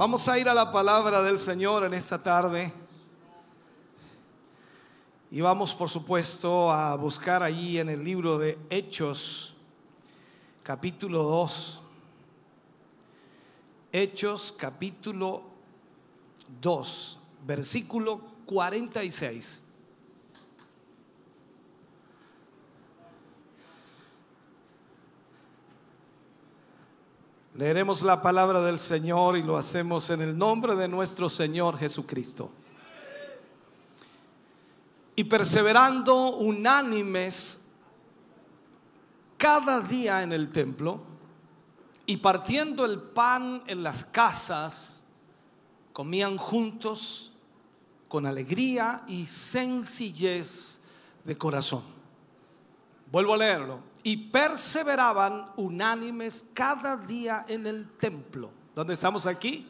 Vamos a ir a la palabra del Señor en esta tarde. Y vamos, por supuesto, a buscar allí en el libro de Hechos, capítulo 2. Hechos, capítulo 2, versículo 46. Leeremos la palabra del Señor y lo hacemos en el nombre de nuestro Señor Jesucristo. Y perseverando unánimes cada día en el templo y partiendo el pan en las casas, comían juntos con alegría y sencillez de corazón. Vuelvo a leerlo y perseveraban unánimes cada día en el templo. ¿Dónde estamos aquí?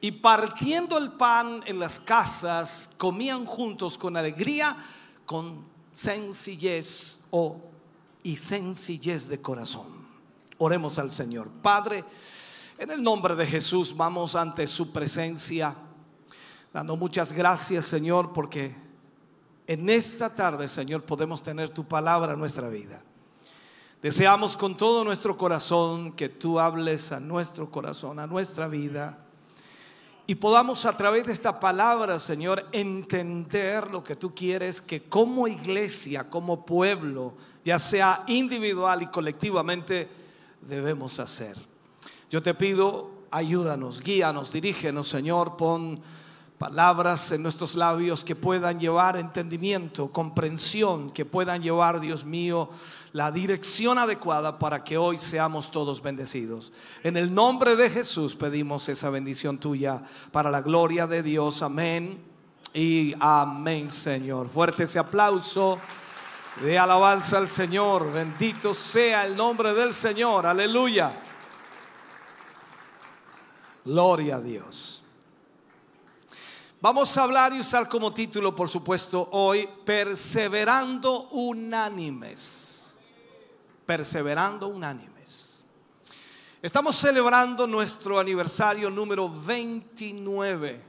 Y partiendo el pan en las casas, comían juntos con alegría, con sencillez o y sencillez de corazón. Oremos al Señor. Padre, en el nombre de Jesús vamos ante su presencia, dando muchas gracias, Señor, porque en esta tarde, Señor, podemos tener tu palabra en nuestra vida. Deseamos con todo nuestro corazón que tú hables a nuestro corazón, a nuestra vida, y podamos a través de esta palabra, Señor, entender lo que tú quieres que como iglesia, como pueblo, ya sea individual y colectivamente, debemos hacer. Yo te pido, ayúdanos, guíanos, dirígenos, Señor, pon palabras en nuestros labios que puedan llevar entendimiento, comprensión, que puedan llevar, Dios mío, la dirección adecuada para que hoy seamos todos bendecidos. En el nombre de Jesús pedimos esa bendición tuya para la gloria de Dios. Amén y amén, Señor. Fuerte ese aplauso de alabanza al Señor. Bendito sea el nombre del Señor. Aleluya. Gloria a Dios. Vamos a hablar y usar como título, por supuesto, hoy, Perseverando unánimes. Perseverando unánimes. Estamos celebrando nuestro aniversario número 29.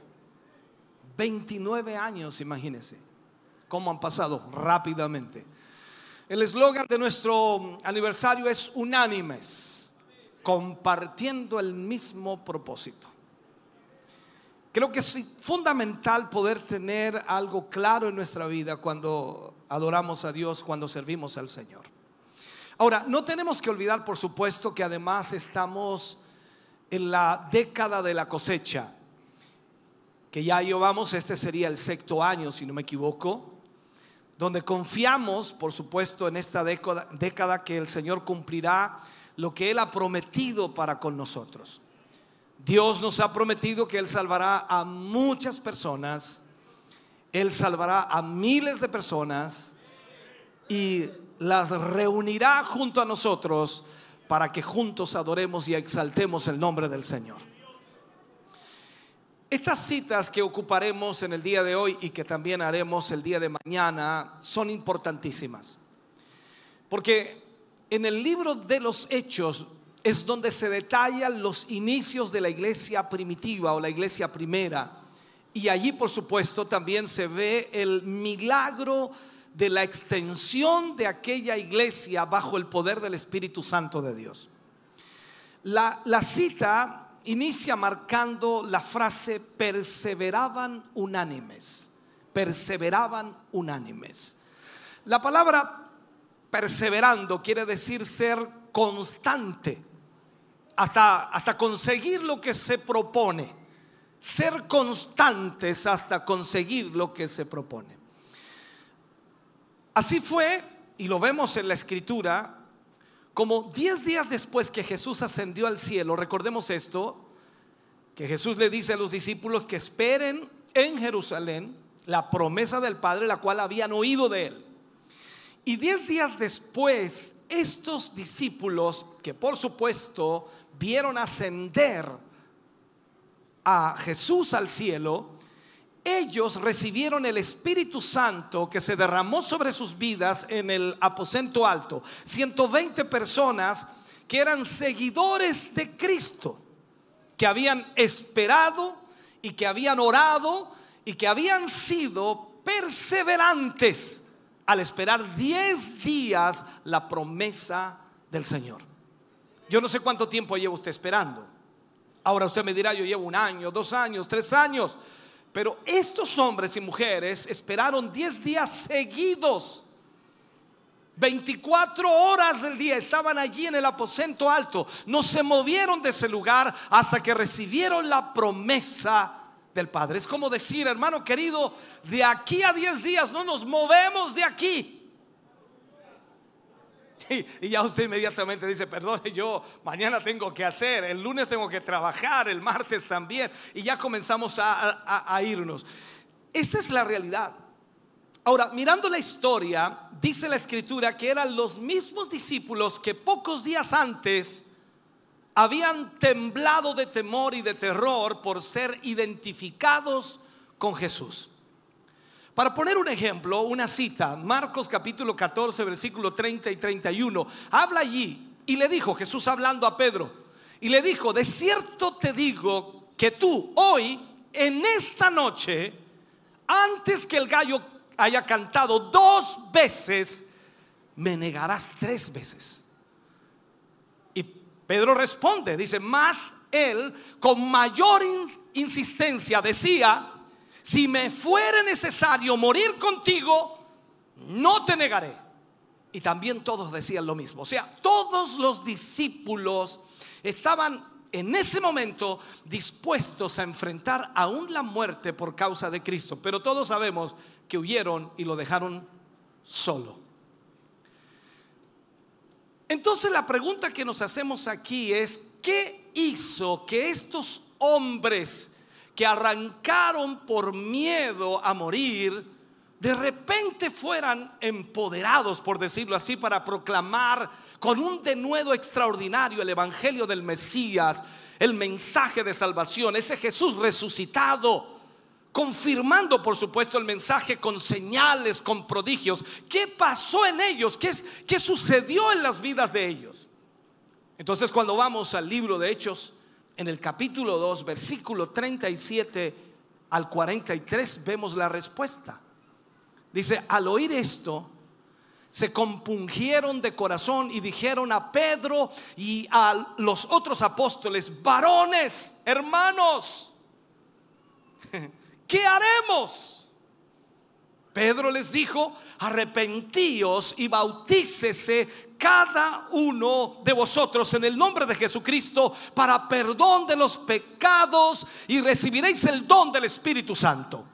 29 años, imagínense. Cómo han pasado rápidamente. El eslogan de nuestro aniversario es unánimes, compartiendo el mismo propósito. Creo que es fundamental poder tener algo claro en nuestra vida cuando adoramos a Dios, cuando servimos al Señor. Ahora, no tenemos que olvidar, por supuesto, que además estamos en la década de la cosecha, que ya llevamos, este sería el sexto año, si no me equivoco, donde confiamos, por supuesto, en esta década, década que el Señor cumplirá lo que Él ha prometido para con nosotros. Dios nos ha prometido que Él salvará a muchas personas, Él salvará a miles de personas y las reunirá junto a nosotros para que juntos adoremos y exaltemos el nombre del Señor. Estas citas que ocuparemos en el día de hoy y que también haremos el día de mañana son importantísimas. Porque en el libro de los Hechos es donde se detallan los inicios de la iglesia primitiva o la iglesia primera. Y allí, por supuesto, también se ve el milagro de la extensión de aquella iglesia bajo el poder del Espíritu Santo de Dios. La, cita inicia marcando la frase perseveraban unánimes, perseveraban unánimes. La palabra perseverando quiere decir ser constante, hasta, hasta conseguir lo que se propone. Ser constantes hasta conseguir lo que se propone. Así fue, y lo vemos en la escritura, como 10 días después que Jesús ascendió al cielo, recordemos esto, que Jesús le dice a los discípulos que esperen en Jerusalén la promesa del Padre, la cual habían oído de él. Y 10 días después, estos discípulos, que por supuesto vieron ascender a Jesús al cielo, ellos recibieron el Espíritu Santo que se derramó sobre sus vidas en el aposento alto. 120 personas que eran seguidores de Cristo, que habían esperado y que habían orado y que habían sido perseverantes al esperar 10 días la promesa del Señor. Yo no sé cuánto tiempo lleva usted esperando. Ahora usted me dirá, yo llevo un año, dos años, tres años. Pero estos hombres y mujeres esperaron 10 días seguidos. 24 horas del día estaban allí en el aposento alto. No se movieron de ese lugar hasta que recibieron la promesa del Padre. Es como decir, hermano querido, de aquí a 10 días no nos movemos de aquí. Y, ya usted inmediatamente dice, perdón, yo mañana tengo que hacer, el lunes tengo que trabajar, el martes también. Y ya comenzamos a, irnos. Esta es la realidad. Ahora, mirando la historia, dice la escritura que eran los mismos discípulos que pocos días antes habían temblado de temor y de terror por ser identificados con Jesús. Para poner un ejemplo, una cita, Marcos capítulo 14, versículo 30 y 31, habla allí y le dijo, Jesús hablando a Pedro, y le dijo, de cierto te digo que tú hoy, en esta noche, antes que el gallo haya cantado dos veces, me negarás tres veces. Y Pedro responde, dice, más él con mayor insistencia decía, si me fuere necesario morir contigo, no te negaré. Y también todos decían lo mismo. O sea, todos los discípulos estaban en ese momento dispuestos a enfrentar aún la muerte por causa de Cristo. Pero todos sabemos que huyeron y lo dejaron solo. Entonces la pregunta que nos hacemos aquí es, ¿qué hizo que estos hombres que arrancaron por miedo a morir, de repente fueran empoderados, por decirlo así, para proclamar con un denuedo extraordinario el Evangelio del Mesías, el mensaje de salvación, ese Jesús resucitado, confirmando por supuesto el mensaje con señales, con prodigios. ¿Qué pasó en ellos? ¿Qué, qué sucedió en las vidas de ellos? Entonces cuando vamos al libro de Hechos, en el capítulo 2, versículo 37 al 43, vemos la respuesta. Dice, al oír esto, se compungieron de corazón y dijeron a Pedro y a los otros apóstoles, varones, hermanos, ¿qué haremos? Pedro les dijo, arrepentíos y bautícese cada uno de vosotros en el nombre de Jesucristo para perdón de los pecados y recibiréis el don del Espíritu Santo.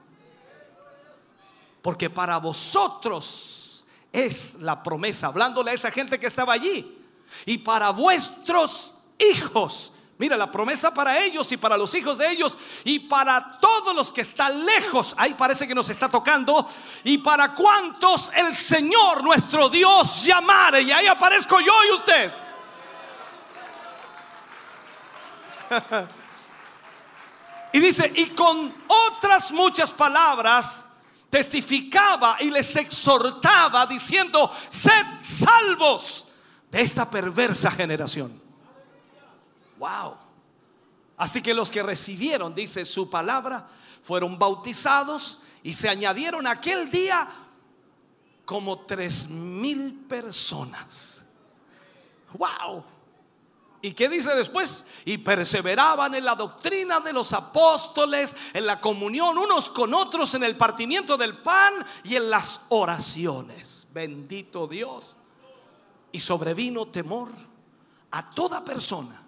Porque para vosotros es la promesa, hablándole a esa gente que estaba allí, y para vuestros hijos Mira, la promesa para ellos y para los hijos de ellos y para todos los que están lejos. Ahí parece que nos está tocando. Y para cuantos el Señor nuestro Dios llamare. Y ahí aparezco yo y usted. y dice, y con otras muchas palabras testificaba y les exhortaba diciendo, sed salvos de esta perversa generación. Wow. Así que los que recibieron, dice su palabra, fueron bautizados y se añadieron aquel día como tres mil personas. Wow. ¿Y qué dice después? Y perseveraban en la doctrina de los apóstoles, en la comunión unos con otros, en el partimiento del pan y en las oraciones. Bendito Dios. Y sobrevino temor a toda persona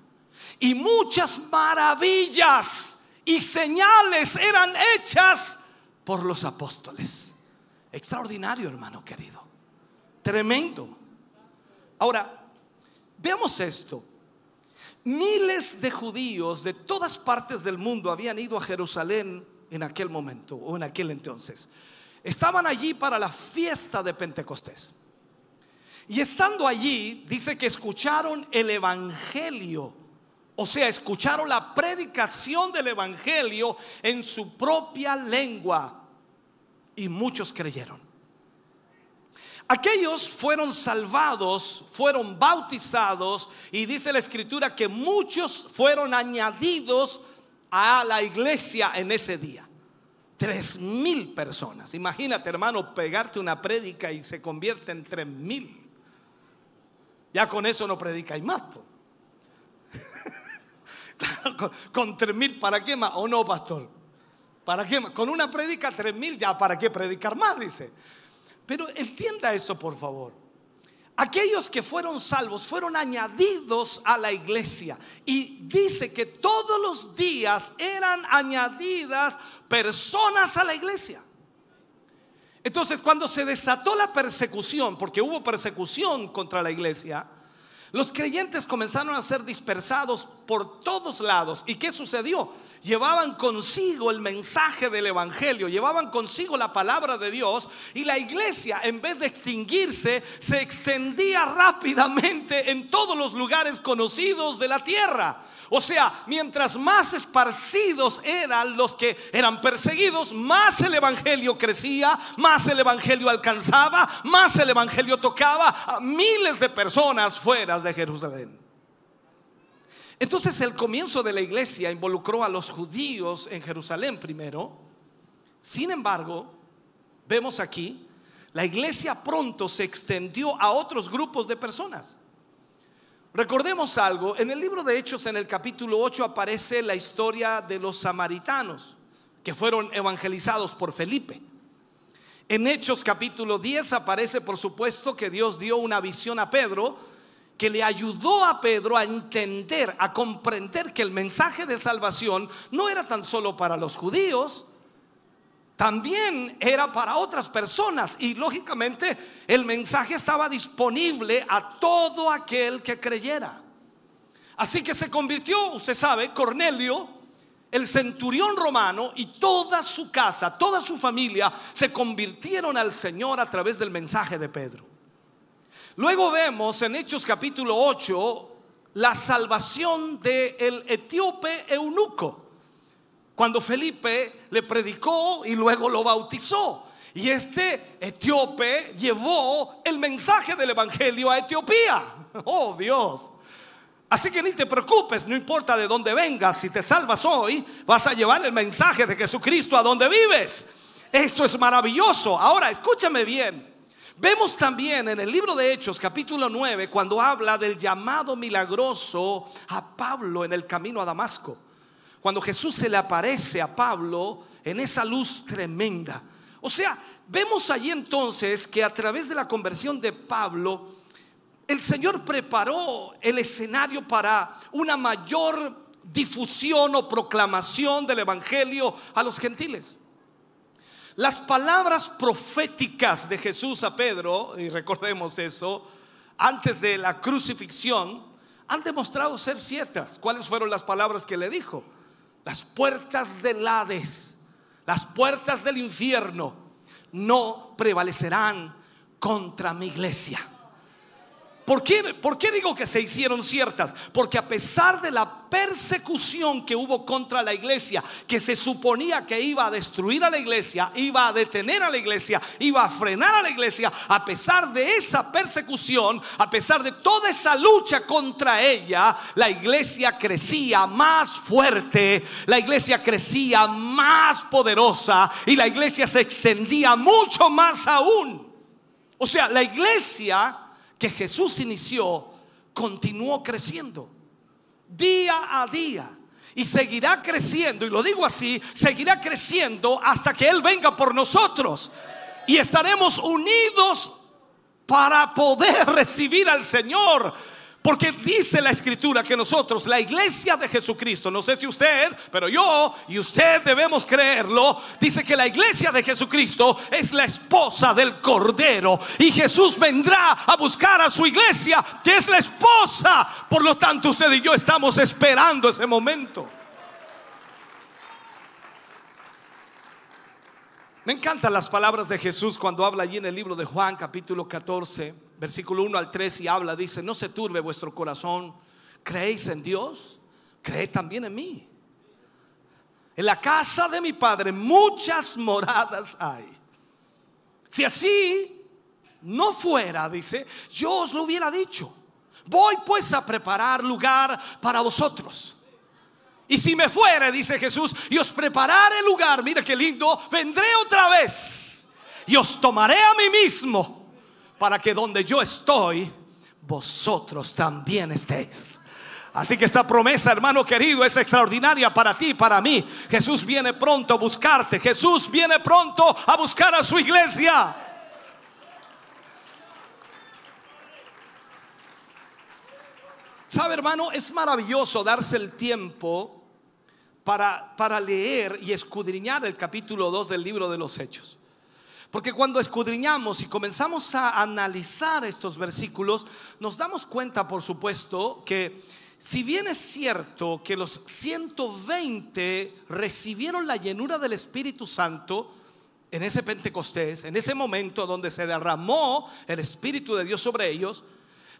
y muchas maravillas y señales eran hechas por los apóstoles. Extraordinario, hermano querido. Tremendo. Ahora, veamos esto. Miles de judíos de todas partes del mundo habían ido a Jerusalén en aquel momento o en aquel entonces. Estaban allí para la fiesta de Pentecostés. Y estando allí, dice que escucharon el Evangelio. O sea, escucharon la predicación del Evangelio en su propia lengua. Y muchos creyeron. Aquellos fueron salvados, fueron bautizados y dice la escritura que muchos fueron añadidos a la iglesia en ese día. Tres mil personas. Imagínate, hermano, pegarte una prédica y se convierte en tres mil. Ya con eso no predica y más. con, tres mil, ¿para qué más? ¿O no, pastor? ¿Para qué? Con una prédica tres mil, ya, ¿para qué predicar más? Dice. Pero entienda esto, por favor. Aquellos que fueron salvos fueron añadidos a la iglesia. Y dice que todos los días eran añadidas personas a la iglesia. Entonces, cuando se desató la persecución, porque hubo persecución contra la iglesia, los creyentes comenzaron a ser dispersados por todos lados. ¿Y qué sucedió? Llevaban consigo el mensaje del Evangelio, llevaban consigo la palabra de Dios y la iglesia en vez de extinguirse se extendía rápidamente en todos los lugares conocidos de la tierra. O sea, mientras más esparcidos eran los que eran perseguidos, más el Evangelio crecía, más el Evangelio alcanzaba, más el Evangelio tocaba a miles de personas fuera de Jerusalén. Entonces el comienzo de la iglesia involucró a los judíos en Jerusalén primero. Sin embargo, vemos aquí, la iglesia pronto se extendió a otros grupos de personas. Recordemos algo, en el libro de Hechos en el capítulo 8 aparece la historia de los samaritanos que fueron evangelizados por Felipe. En Hechos capítulo 10 aparece por supuesto que Dios dio una visión a Pedro que le ayudó a Pedro a entender, a comprender que el mensaje de salvación no era tan solo para los judíos, también era para otras personas y lógicamente el mensaje estaba disponible a todo aquel que creyera. Así que se convirtió, usted sabe, Cornelio, el centurión romano y toda su casa, toda su familia se convirtieron al Señor a través del mensaje de Pedro. Luego vemos en Hechos capítulo 8 la salvación del el etíope eunuco cuando Felipe le predicó y luego lo bautizó. Y este etíope llevó el mensaje del Evangelio a Etiopía. Oh Dios. Así que ni te preocupes, no importa de dónde vengas, si te salvas hoy, vas a llevar el mensaje de Jesucristo a donde vives. Eso es maravilloso. Ahora, escúchame bien. Vemos también en el libro de Hechos, capítulo 9, cuando habla del llamado milagroso a Pablo en el camino a Damasco cuando Jesús se le aparece a Pablo en esa luz tremenda. O sea, vemos allí entonces que a través de la conversión de Pablo, el Señor preparó el escenario para una mayor difusión o proclamación del Evangelio a los gentiles. Las palabras proféticas de Jesús a Pedro, y recordemos eso, antes de la crucifixión, han demostrado ser ciertas. ¿Cuáles fueron las palabras que le dijo? las puertas del Hades, las puertas del infierno no prevalecerán contra mi iglesia. ¿Por qué, ¿Por qué, digo que se hicieron ciertas? Porque a pesar de la persecución que hubo contra la iglesia, que se suponía que iba a destruir a la iglesia, iba a detener a la iglesia, iba a frenar a la iglesia, a pesar de esa persecución, a pesar de toda esa lucha contra ella, la iglesia crecía más fuerte, la iglesia crecía más poderosa y la iglesia se extendía mucho más aún. O sea, la iglesia que Jesús inició continuó creciendo día a día y seguirá creciendo, y lo digo así, seguirá creciendo hasta que Él venga por nosotros y estaremos unidos para poder recibir al Señor Porque dice la escritura que nosotros, la iglesia de Jesucristo, no sé si usted, pero yo y usted debemos creerlo, dice que la iglesia de Jesucristo es la esposa del Cordero. Y Jesús vendrá a buscar a su iglesia, que es la esposa. Por lo tanto, usted y yo estamos esperando ese momento. Me encantan las palabras de Jesús cuando habla allí en el libro de Juan capítulo 14, versículo 1 al 3 y habla, dice, no se turbe vuestro corazón, creéis en Dios, creed también en mí. En la casa de mi Padre muchas moradas hay. Si así no fuera, dice, yo os lo hubiera dicho. Voy pues a preparar lugar para vosotros. Y si me fuere, dice Jesús, y os prepararé lugar, mira qué lindo, vendré otra vez y os tomaré a mí mismo para que donde yo estoy, vosotros también estéis. Así que esta promesa, hermano querido, es extraordinaria para ti, para mí. Jesús viene pronto a buscarte. Jesús viene pronto a buscar a su iglesia. Sabe, hermano, es maravilloso darse el tiempo para, para leer y escudriñar el capítulo 2 del libro de los Hechos. Porque cuando escudriñamos y comenzamos a analizar estos versículos, nos damos cuenta, por supuesto, que si bien es cierto que los 120 recibieron la llenura del Espíritu Santo en ese Pentecostés, en ese momento donde se derramó el Espíritu de Dios sobre ellos,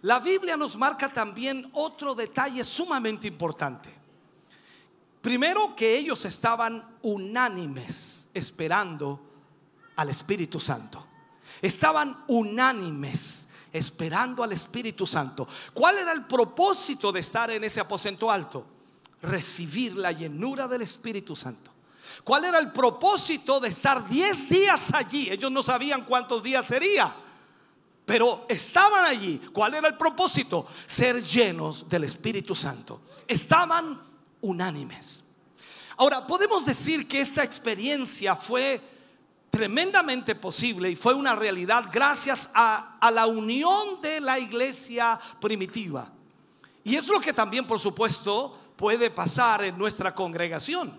la Biblia nos marca también otro detalle sumamente importante. Primero que ellos estaban unánimes esperando al Espíritu Santo. Estaban unánimes esperando al Espíritu Santo. ¿Cuál era el propósito de estar en ese aposento alto? Recibir la llenura del Espíritu Santo. ¿Cuál era el propósito de estar 10 días allí? Ellos no sabían cuántos días sería. Pero estaban allí. ¿Cuál era el propósito? Ser llenos del Espíritu Santo. Estaban unánimes. Ahora, podemos decir que esta experiencia fue tremendamente posible y fue una realidad gracias a, la unión de la iglesia primitiva. Y es lo que también, por supuesto, puede pasar en nuestra congregación.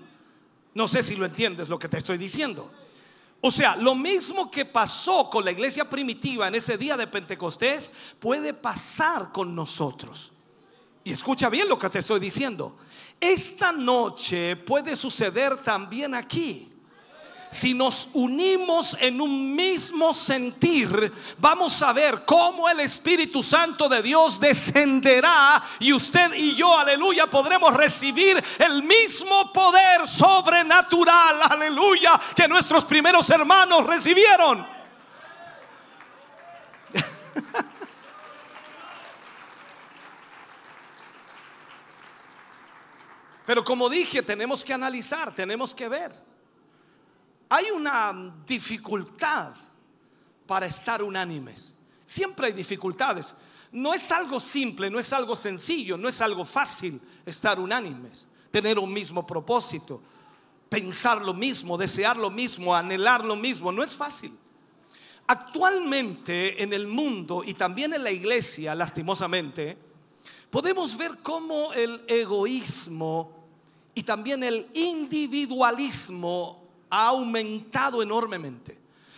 No sé si lo entiendes lo que te estoy diciendo. O sea, lo mismo que pasó con la iglesia primitiva en ese día de Pentecostés puede pasar con nosotros. Y escucha bien lo que te estoy diciendo. Esta noche puede suceder también aquí si nos unimos en un mismo sentir, vamos a ver cómo el Espíritu Santo de Dios descenderá y usted y yo, aleluya, podremos recibir el mismo poder sobrenatural, aleluya, que nuestros primeros hermanos recibieron. Pero como dije, tenemos que analizar, tenemos que ver hay una dificultad para estar unánimes. Siempre hay dificultades. No es algo simple, no es algo sencillo, no es algo fácil estar unánimes, tener un mismo propósito, pensar lo mismo, desear lo mismo, anhelar lo mismo. No es fácil. Actualmente en el mundo y también en la iglesia, lastimosamente, podemos ver cómo el egoísmo y también el individualismo ha aumentado enormemente.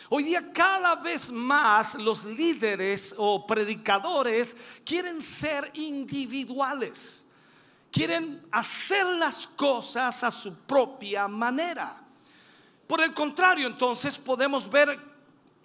Hoy día cada vez más los líderes o predicadores quieren ser individuales. Quieren hacer las cosas a su propia manera. Por el contrario, entonces podemos ver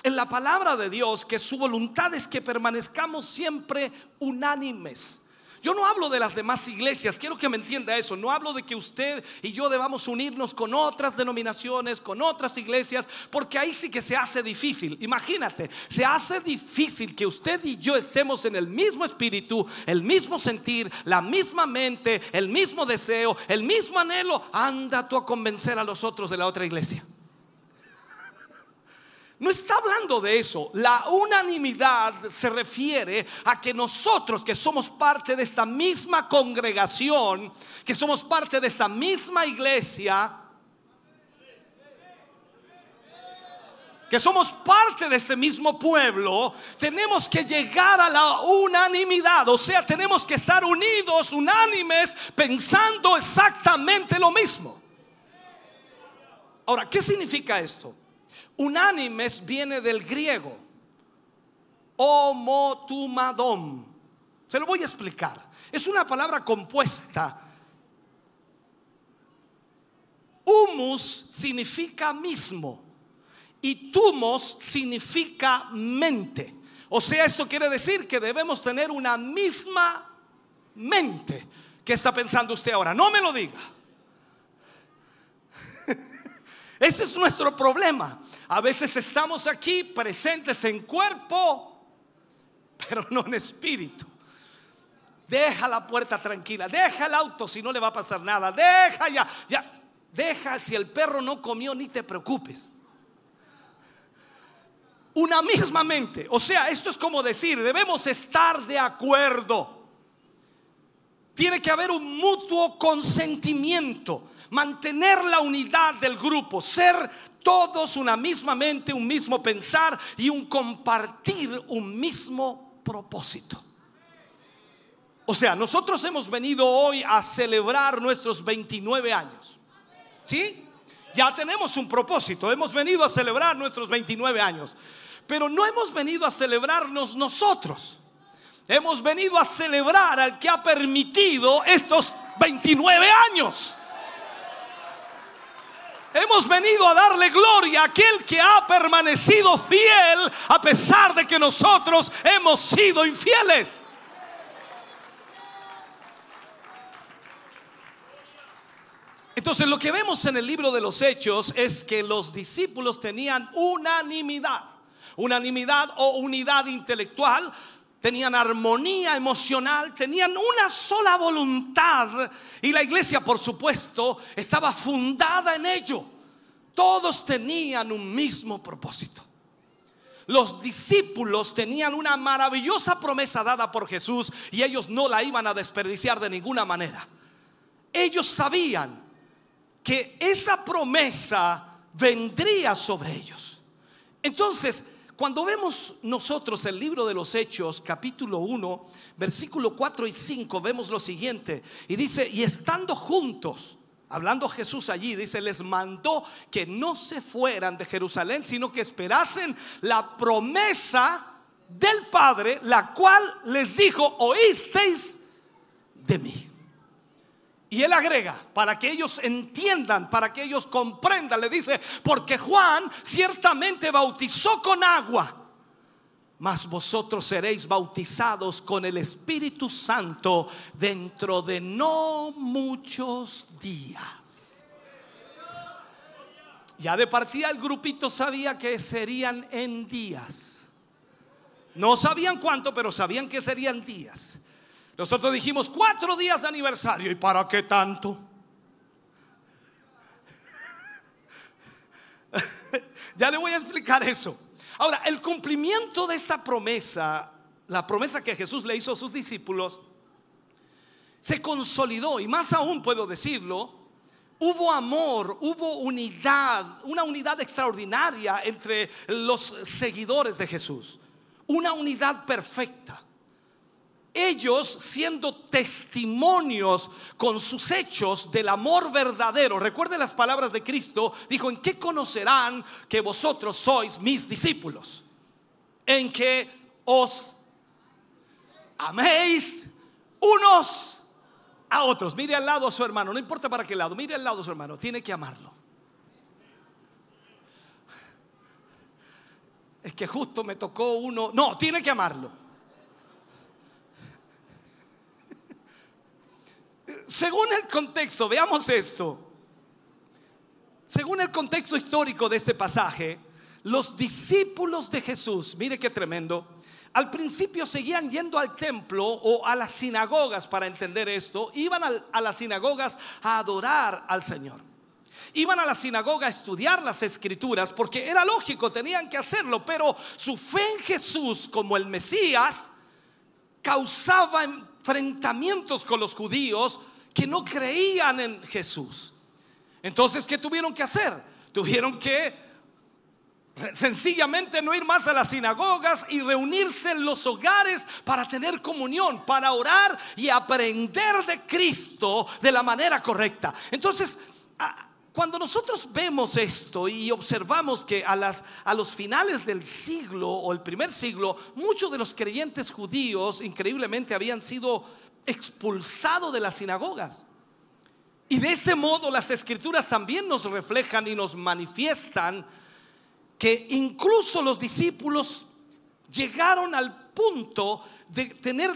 en la palabra de Dios que su voluntad es que permanezcamos siempre unánimes yo no hablo de las demás iglesias, quiero que me entienda eso. No hablo de que usted y yo debamos unirnos con otras denominaciones, con otras iglesias, porque ahí sí que se hace difícil. Imagínate, se hace difícil que usted y yo estemos en el mismo espíritu, el mismo sentir, la misma mente, el mismo deseo, el mismo anhelo. Anda tú a convencer a los otros de la otra iglesia. No está hablando de eso. La unanimidad se refiere a que nosotros que somos parte de esta misma congregación, que somos parte de esta misma iglesia, que somos parte de este mismo pueblo, tenemos que llegar a la unanimidad, o sea, tenemos que estar unidos, unánimes, pensando exactamente lo mismo. Ahora, ¿qué significa esto? Unánimes viene del griego, homotumadom. Se lo voy a explicar. Es una palabra compuesta. Humus significa mismo y tumos significa mente. O sea, esto quiere decir que debemos tener una misma mente. ¿Qué está pensando usted ahora? No me lo diga. Ese es nuestro problema. A veces estamos aquí presentes en cuerpo, pero no en espíritu. Deja la puerta tranquila, deja el auto si no le va a pasar nada, deja ya, ya, deja si el perro no comió, ni te preocupes una misma mente. O sea, esto es como decir, debemos estar de acuerdo. Tiene que haber un mutuo consentimiento, mantener la unidad del grupo, ser todos una misma mente, un mismo pensar y un compartir un mismo propósito. O sea, nosotros hemos venido hoy a celebrar nuestros 29 años. ¿Sí? Ya tenemos un propósito, hemos venido a celebrar nuestros 29 años. Pero no hemos venido a celebrarnos nosotros. Hemos venido a celebrar al que ha permitido estos 29 años. Hemos venido a darle gloria a aquel que ha permanecido fiel a pesar de que nosotros hemos sido infieles. Entonces lo que vemos en el libro de los hechos es que los discípulos tenían unanimidad unanimidad o unidad intelectual, tenían armonía emocional, tenían una sola voluntad y la iglesia, por supuesto, estaba fundada en ello. Todos tenían un mismo propósito. Los discípulos tenían una maravillosa promesa dada por Jesús y ellos no la iban a desperdiciar de ninguna manera. Ellos sabían que esa promesa vendría sobre ellos. Entonces, cuando vemos nosotros el libro de los Hechos, capítulo 1, versículo 4 y 5, vemos lo siguiente. Y dice, y estando juntos, hablando Jesús allí, dice, les mandó que no se fueran de Jerusalén, sino que esperasen la promesa del Padre, la cual les dijo, oísteis de mí. Y él agrega, para que ellos entiendan, para que ellos comprendan, le dice, porque Juan ciertamente bautizó con agua, mas vosotros seréis bautizados con el Espíritu Santo dentro de no muchos días. Ya de partida el grupito sabía que serían en días. No sabían cuánto, pero sabían que serían días. Nosotros dijimos cuatro días de aniversario. ¿Y para qué tanto? ya le voy a explicar eso. Ahora, el cumplimiento de esta promesa, la promesa que Jesús le hizo a sus discípulos, se consolidó y más aún puedo decirlo, hubo amor, hubo unidad, una unidad extraordinaria entre los seguidores de Jesús, una unidad perfecta ellos siendo testimonios con sus hechos del amor verdadero. Recuerde las palabras de Cristo, dijo, ¿en qué conocerán que vosotros sois mis discípulos? En que os améis unos a otros. Mire al lado a su hermano, no importa para qué lado, mire al lado a su hermano, tiene que amarlo. Es que justo me tocó uno, no, tiene que amarlo. Según el contexto, veamos esto. Según el contexto histórico de este pasaje, los discípulos de Jesús, mire qué tremendo, al principio seguían yendo al templo o a las sinagogas para entender esto, iban a, las sinagogas a adorar al Señor. Iban a la sinagoga a estudiar las escrituras porque era lógico, tenían que hacerlo, pero su fe en Jesús como el Mesías causaba enfrentamientos con los judíos que no creían en Jesús. Entonces, ¿qué tuvieron que hacer? Tuvieron que Sencillamente no ir más a las sinagogas y reunirse en los hogares para tener comunión, para orar y aprender de Cristo de la manera correcta. Entonces, cuando nosotros vemos esto y observamos que a, las, a los finales del siglo o el primer siglo, muchos de los creyentes judíos increíblemente habían sido expulsados de las sinagogas. Y de este modo las escrituras también nos reflejan y nos manifiestan que incluso los discípulos llegaron al punto de tener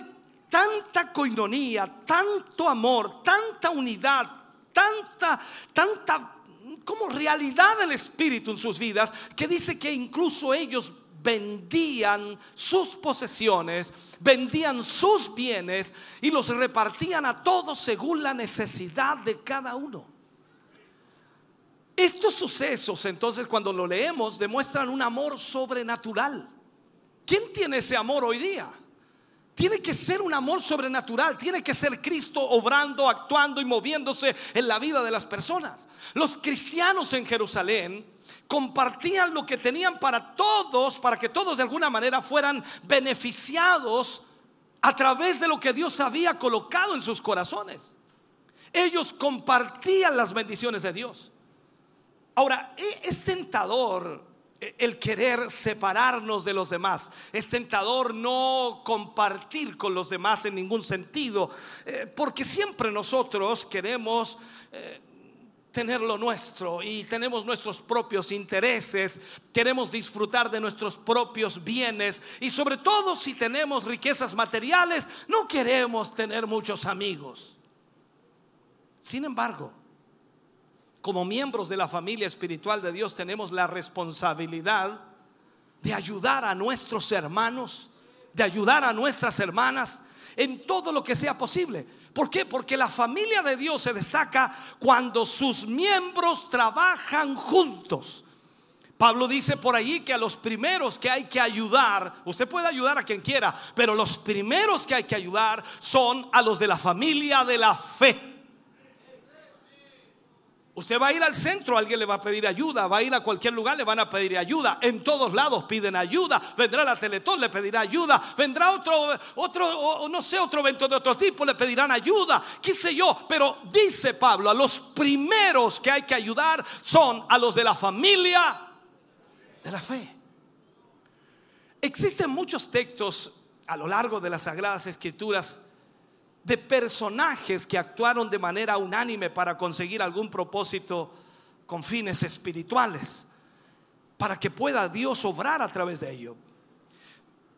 tanta coinonía, tanto amor, tanta unidad, tanta, tanta como realidad del Espíritu en sus vidas, que dice que incluso ellos vendían sus posesiones, vendían sus bienes y los repartían a todos según la necesidad de cada uno. Estos sucesos, entonces, cuando lo leemos, demuestran un amor sobrenatural. ¿Quién tiene ese amor hoy día? Tiene que ser un amor sobrenatural, tiene que ser Cristo obrando, actuando y moviéndose en la vida de las personas. Los cristianos en Jerusalén compartían lo que tenían para todos, para que todos de alguna manera fueran beneficiados a través de lo que Dios había colocado en sus corazones. Ellos compartían las bendiciones de Dios. Ahora, e, es tentador e, el querer separarnos de los demás. Es tentador no compartir con los demás en ningún sentido, eh, porque siempre nosotros queremos eh, tener lo nuestro y tenemos nuestros propios intereses, queremos disfrutar de nuestros propios bienes y sobre todo si tenemos riquezas materiales, no queremos tener muchos amigos. Sin embargo, como miembros de la familia espiritual de Dios tenemos la responsabilidad de ayudar a nuestros hermanos, de ayudar a nuestras hermanas en todo lo que sea posible. ¿Por qué? Porque la familia de Dios se destaca cuando sus miembros trabajan juntos. Pablo dice por allí que a los primeros que hay que ayudar, usted puede ayudar a quien quiera, pero los primeros que hay que ayudar son a los de la familia de la fe. Usted va a ir al centro, alguien le va a pedir ayuda, va a ir a cualquier lugar, le van a pedir ayuda. En todos lados piden ayuda. Vendrá la Teletón, le pedirá ayuda. Vendrá otro, otro, no sé, otro evento de otro tipo, le pedirán ayuda. Qué sé yo. Pero dice Pablo, a los primeros que hay que ayudar son a los de la familia de la fe. Existen muchos textos a lo largo de las Sagradas Escrituras de personajes que actuaron de manera unánime para conseguir algún propósito con fines espirituales, para que pueda Dios obrar a través de ello.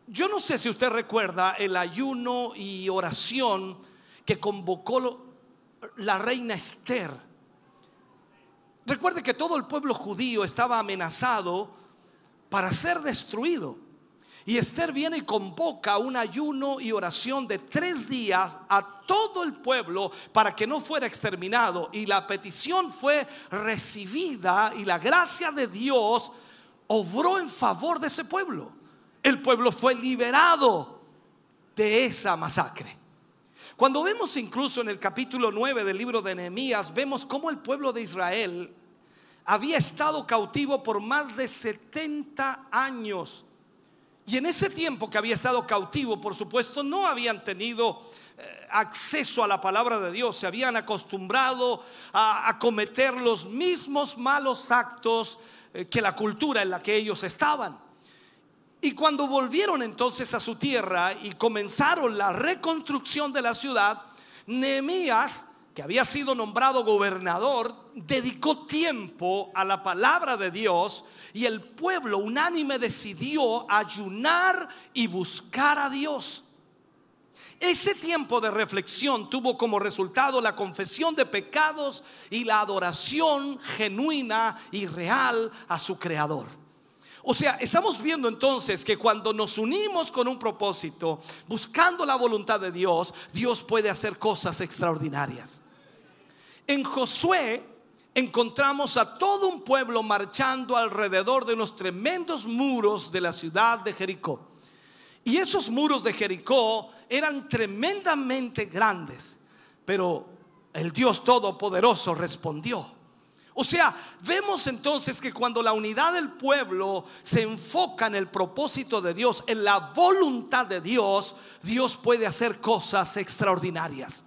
Yo no sé si usted recuerda el ayuno y oración que convocó la reina Esther. Recuerde que todo el pueblo judío estaba amenazado para ser destruido. Y Esther viene y convoca un ayuno y oración de tres días a todo el pueblo para que no fuera exterminado. Y la petición fue recibida y la gracia de Dios obró en favor de ese pueblo. El pueblo fue liberado de esa masacre. Cuando vemos incluso en el capítulo 9 del libro de Nehemías, vemos cómo el pueblo de Israel había estado cautivo por más de 70 años y en ese tiempo que había estado cautivo, por supuesto, no habían tenido eh, acceso a la palabra de Dios, se habían acostumbrado a, cometer los mismos malos actos eh, que la cultura en la que ellos estaban. Y cuando volvieron entonces a su tierra y comenzaron la reconstrucción de la ciudad, Nehemías había sido nombrado gobernador, dedicó tiempo a la palabra de Dios y el pueblo unánime decidió ayunar y buscar a Dios. Ese tiempo de reflexión tuvo como resultado la confesión de pecados y la adoración genuina y real a su Creador. O sea, estamos viendo entonces que cuando nos unimos con un propósito, buscando la voluntad de Dios, Dios puede hacer cosas extraordinarias. En Josué encontramos a todo un pueblo marchando alrededor de unos tremendos muros de la ciudad de Jericó. Y esos muros de Jericó eran tremendamente grandes, pero el Dios Todopoderoso respondió. O sea, vemos entonces que cuando la unidad del pueblo se enfoca en el propósito de Dios, en la voluntad de Dios, Dios puede hacer cosas extraordinarias.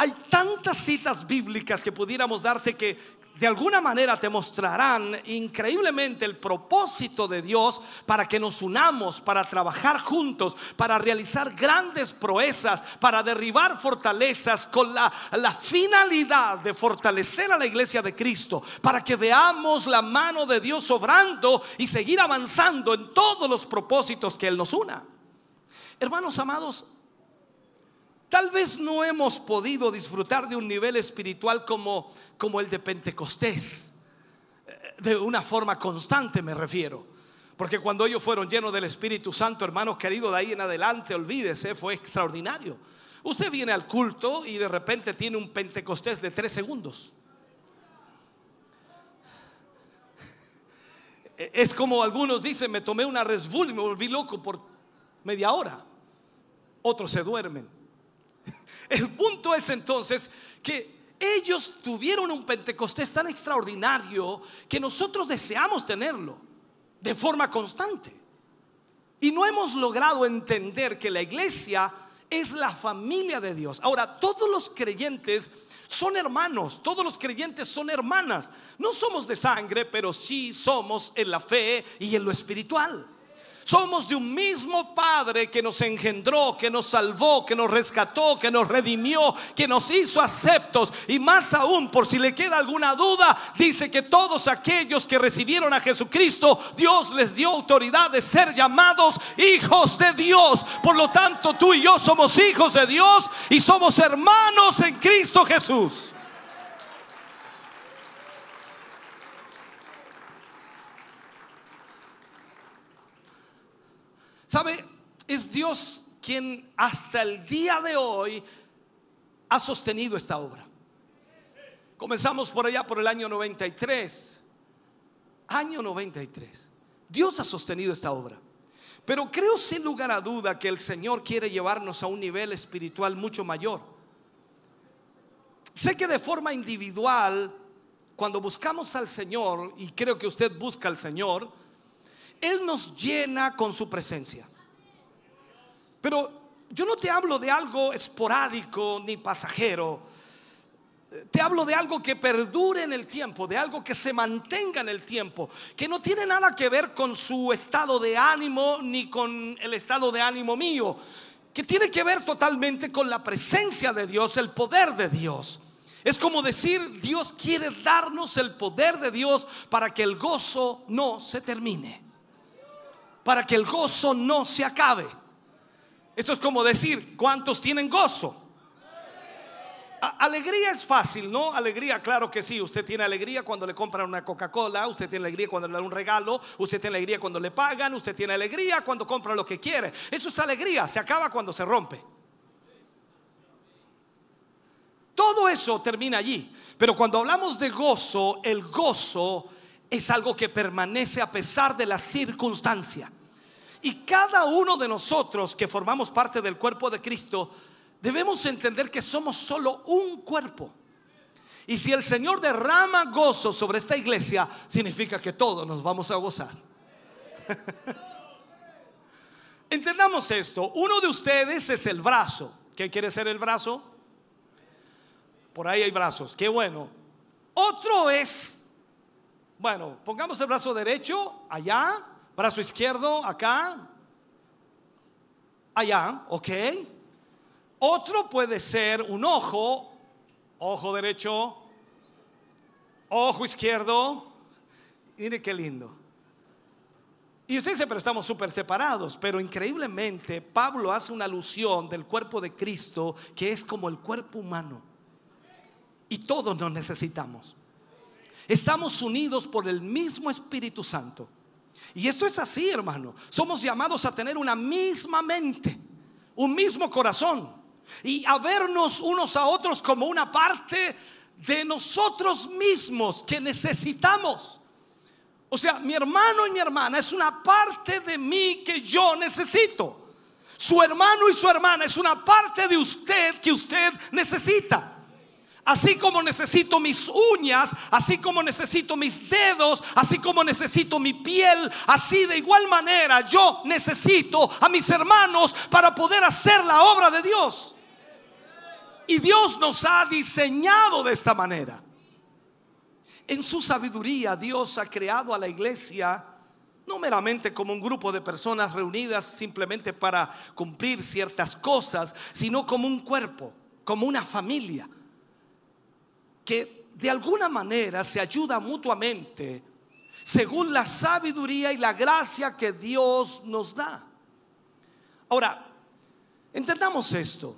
Hay tantas citas bíblicas que pudiéramos darte que de alguna manera te mostrarán increíblemente el propósito de Dios para que nos unamos, para trabajar juntos, para realizar grandes proezas, para derribar fortalezas con la, finalidad de fortalecer a la iglesia de Cristo, para que veamos la mano de Dios obrando y seguir avanzando en todos los propósitos que Él nos una. Hermanos amados, Tal vez no hemos podido disfrutar de un nivel espiritual como, como el de Pentecostés, eh, de una forma constante me refiero. Porque cuando ellos fueron llenos del Espíritu Santo, hermanos queridos, de ahí en adelante, olvídese, fue extraordinario. Usted viene al culto y de repente tiene un Pentecostés de tres segundos. Es como algunos dicen, me tomé una Red y me volví loco por media hora. Otros se duermen. El punto es entonces que ellos tuvieron un Pentecostés tan extraordinario que nosotros deseamos tenerlo de forma constante. Y no hemos logrado entender que la iglesia es la familia de Dios. Ahora, todos los creyentes son hermanos, todos los creyentes son hermanas. No somos de sangre, pero sí somos en la fe y en lo espiritual. Somos de un mismo Padre que nos engendró, que nos salvó, que nos rescató, que nos redimió, que nos hizo aceptos. Y más aún, por si le queda alguna duda, dice que todos aquellos que recibieron a Jesucristo, Dios les dio autoridad de ser llamados hijos de Dios. Por lo tanto, tú y yo somos hijos de Dios y somos hermanos en Cristo Jesús. ¿Sabe? Es Dios quien hasta el día de hoy ha sostenido esta obra. Comenzamos por allá por el año 93. Año 93. Dios ha sostenido esta obra. Pero creo sin lugar a duda que el Señor quiere llevarnos a un nivel espiritual mucho mayor. Sé que de forma individual, cuando buscamos al Señor, y creo que usted busca al Señor, él nos llena con su presencia. Pero yo no te hablo de algo esporádico ni pasajero. Te hablo de algo que perdure en el tiempo, de algo que se mantenga en el tiempo, que no tiene nada que ver con su estado de ánimo ni con el estado de ánimo mío, que tiene que ver totalmente con la presencia de Dios, el poder de Dios. Es como decir, Dios quiere darnos el poder de Dios para que el gozo no se termine para que el gozo no se acabe. Esto es como decir, ¿cuántos tienen gozo? alegría es fácil, ¿no? Alegría, claro que sí. Usted tiene alegría cuando le compran una Coca-Cola, usted tiene alegría cuando le dan un regalo, usted tiene alegría cuando le pagan, usted tiene alegría cuando compra lo que quiere. Eso es alegría, se acaba cuando se rompe. Todo eso termina allí. Pero cuando hablamos de gozo, el gozo es algo que permanece a pesar de la circunstancia. Y cada uno de nosotros que formamos parte del cuerpo de Cristo, debemos entender que somos solo un cuerpo. Y si el Señor derrama gozo sobre esta iglesia, significa que todos nos vamos a gozar. Entendamos esto. Uno de ustedes es el brazo. ¿Qué quiere ser el brazo? Por ahí hay brazos. Qué bueno. Otro es bueno, pongamos el brazo derecho allá, brazo izquierdo acá, allá, ¿ok? Otro puede ser un ojo, ojo derecho, ojo izquierdo. Mire qué lindo. Y usted dice, pero estamos súper separados. Pero increíblemente, Pablo hace una alusión del cuerpo de Cristo que es como el cuerpo humano. Y todos nos necesitamos. Estamos unidos por el mismo Espíritu Santo. Y esto es así, hermano. Somos llamados a tener una misma mente, un mismo corazón y a vernos unos a otros como una parte de nosotros mismos que necesitamos. O sea, mi hermano y mi hermana es una parte de mí que yo necesito. Su hermano y su hermana es una parte de usted que usted necesita. Así como necesito mis uñas, así como necesito mis dedos, así como necesito mi piel, así de igual manera yo necesito a mis hermanos para poder hacer la obra de Dios. Y Dios nos ha diseñado de esta manera. En su sabiduría Dios ha creado a la iglesia no meramente como un grupo de personas reunidas simplemente para cumplir ciertas cosas, sino como un cuerpo, como una familia que de alguna manera se ayuda mutuamente según la sabiduría y la gracia que Dios nos da. Ahora, entendamos esto.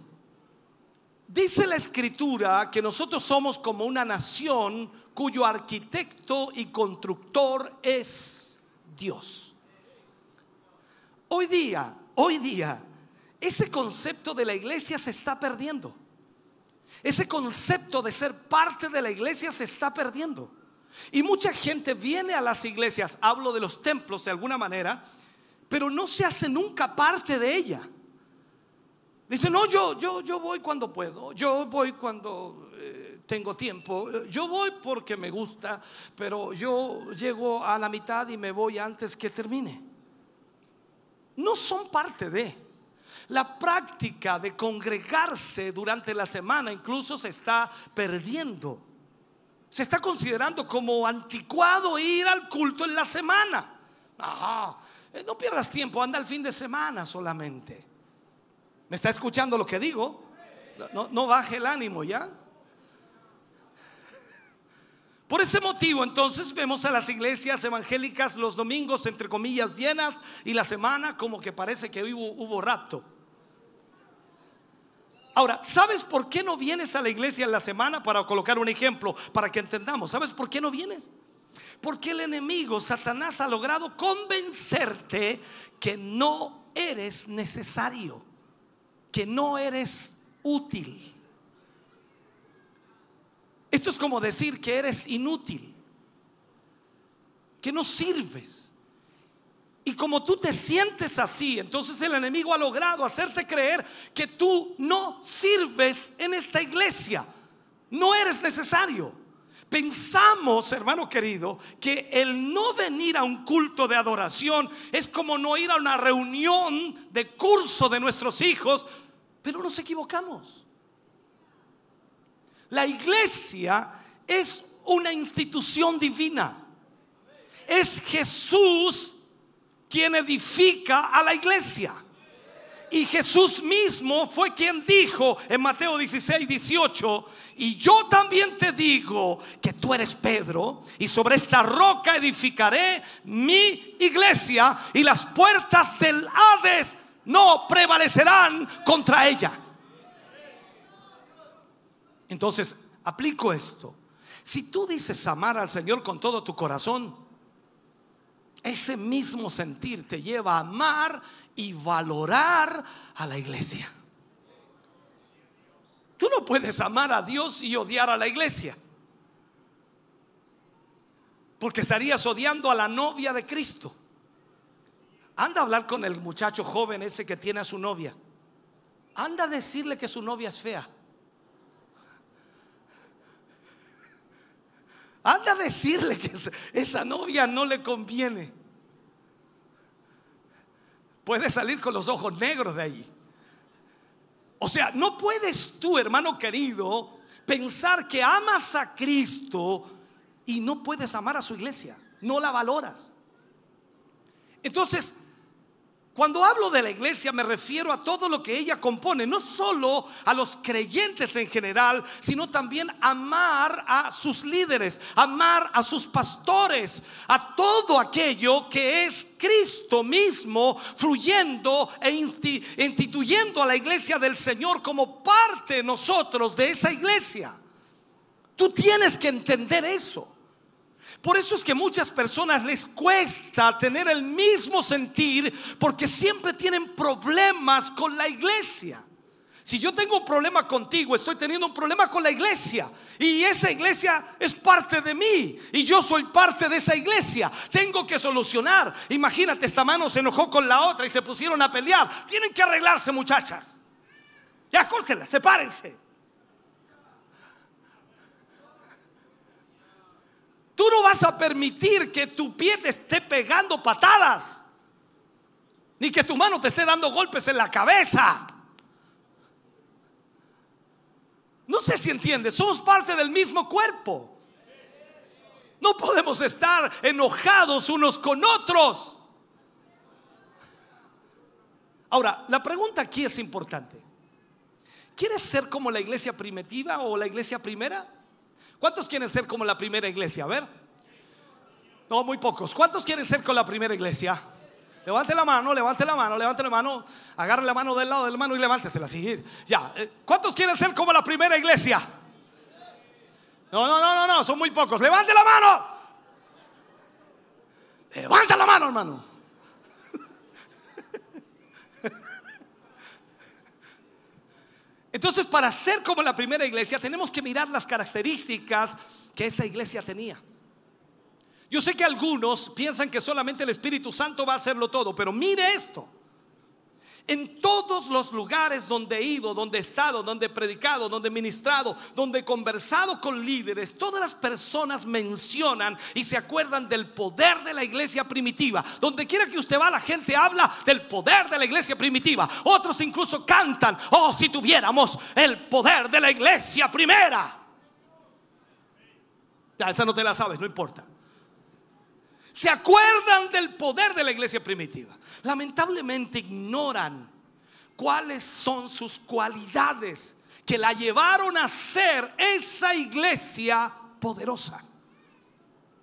Dice la escritura que nosotros somos como una nación cuyo arquitecto y constructor es Dios. Hoy día, hoy día, ese concepto de la iglesia se está perdiendo. Ese concepto de ser parte de la iglesia se está perdiendo. Y mucha gente viene a las iglesias, hablo de los templos de alguna manera, pero no se hace nunca parte de ella. Dice, no, yo, yo, yo voy cuando puedo, yo voy cuando eh, tengo tiempo, yo voy porque me gusta, pero yo llego a la mitad y me voy antes que termine. No son parte de. La práctica de congregarse durante la semana incluso se está perdiendo. Se está considerando como anticuado ir al culto en la semana. Eh, no pierdas tiempo, anda el fin de semana solamente. ¿Me está escuchando lo que digo? No, no baje el ánimo ya. Por ese motivo entonces vemos a las iglesias evangélicas los domingos entre comillas llenas y la semana como que parece que hubo, hubo rapto. Ahora, ¿sabes por qué no vienes a la iglesia en la semana? Para colocar un ejemplo, para que entendamos. ¿Sabes por qué no vienes? Porque el enemigo, Satanás, ha logrado convencerte que no eres necesario, que no eres útil. Esto es como decir que eres inútil, que no sirves. Y como tú te sientes así, entonces el enemigo ha logrado hacerte creer que tú no sirves en esta iglesia. No eres necesario. Pensamos, hermano querido, que el no venir a un culto de adoración es como no ir a una reunión de curso de nuestros hijos, pero nos equivocamos. La iglesia es una institución divina. Es Jesús quien edifica a la iglesia. Y Jesús mismo fue quien dijo en Mateo 16, 18, y yo también te digo que tú eres Pedro, y sobre esta roca edificaré mi iglesia, y las puertas del Hades no prevalecerán contra ella. Entonces, aplico esto. Si tú dices amar al Señor con todo tu corazón, ese mismo sentir te lleva a amar y valorar a la iglesia. Tú no puedes amar a Dios y odiar a la iglesia. Porque estarías odiando a la novia de Cristo. Anda a hablar con el muchacho joven ese que tiene a su novia. Anda a decirle que su novia es fea. Anda a decirle que esa novia no le conviene. Puede salir con los ojos negros de ahí. O sea, no puedes tú, hermano querido, pensar que amas a Cristo y no puedes amar a su iglesia. No la valoras. Entonces, cuando hablo de la iglesia me refiero a todo lo que ella compone, no solo a los creyentes en general, sino también amar a sus líderes, amar a sus pastores, a todo aquello que es Cristo mismo fluyendo e instituyendo a la iglesia del Señor como parte nosotros de esa iglesia. Tú tienes que entender eso. Por eso es que muchas personas les cuesta tener el mismo sentir porque siempre tienen problemas con la iglesia. Si yo tengo un problema contigo, estoy teniendo un problema con la iglesia. Y esa iglesia es parte de mí. Y yo soy parte de esa iglesia. Tengo que solucionar. Imagínate, esta mano se enojó con la otra y se pusieron a pelear. Tienen que arreglarse, muchachas. Ya córtenla, sepárense. No vas a permitir que tu pie te esté pegando patadas, ni que tu mano te esté dando golpes en la cabeza. No sé si entiendes, somos parte del mismo cuerpo. No podemos estar enojados unos con otros. Ahora, la pregunta aquí es importante. ¿Quieres ser como la iglesia primitiva o la iglesia primera? ¿Cuántos quieren ser como la primera iglesia? A ver. No, muy pocos. ¿Cuántos quieren ser con la primera iglesia? Levante la mano, levante la mano, levante la mano, agarre la mano del lado del mano y levántesela. Así. Ya. Eh, ¿Cuántos quieren ser como la primera iglesia? No, no, no, no, no, son muy pocos. Levante la mano. Levanta la mano, hermano. Entonces, para ser como la primera iglesia, tenemos que mirar las características que esta iglesia tenía. Yo sé que algunos piensan que solamente el Espíritu Santo va a hacerlo todo, pero mire esto. En todos los lugares donde he ido, donde he estado, donde he predicado, donde he ministrado, donde he conversado con líderes, todas las personas mencionan y se acuerdan del poder de la iglesia primitiva. Donde quiera que usted va, la gente habla del poder de la iglesia primitiva. Otros incluso cantan, oh, si tuviéramos el poder de la iglesia primera. Ya, esa no te la sabes, no importa se acuerdan del poder de la iglesia primitiva. Lamentablemente ignoran cuáles son sus cualidades que la llevaron a ser esa iglesia poderosa.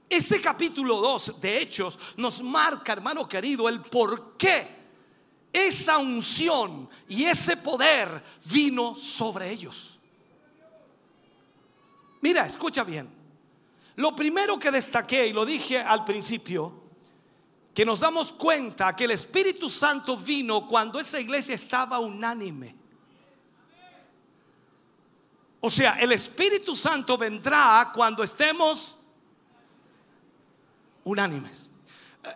Este capítulo 2 de Hechos nos marca, hermano querido, el por qué esa unción y ese poder vino sobre ellos. Mira, escucha bien. Lo primero que destaqué, y lo dije al principio, que nos damos cuenta que el Espíritu Santo vino cuando esa iglesia estaba unánime. O sea, el Espíritu Santo vendrá cuando estemos unánimes. Eh,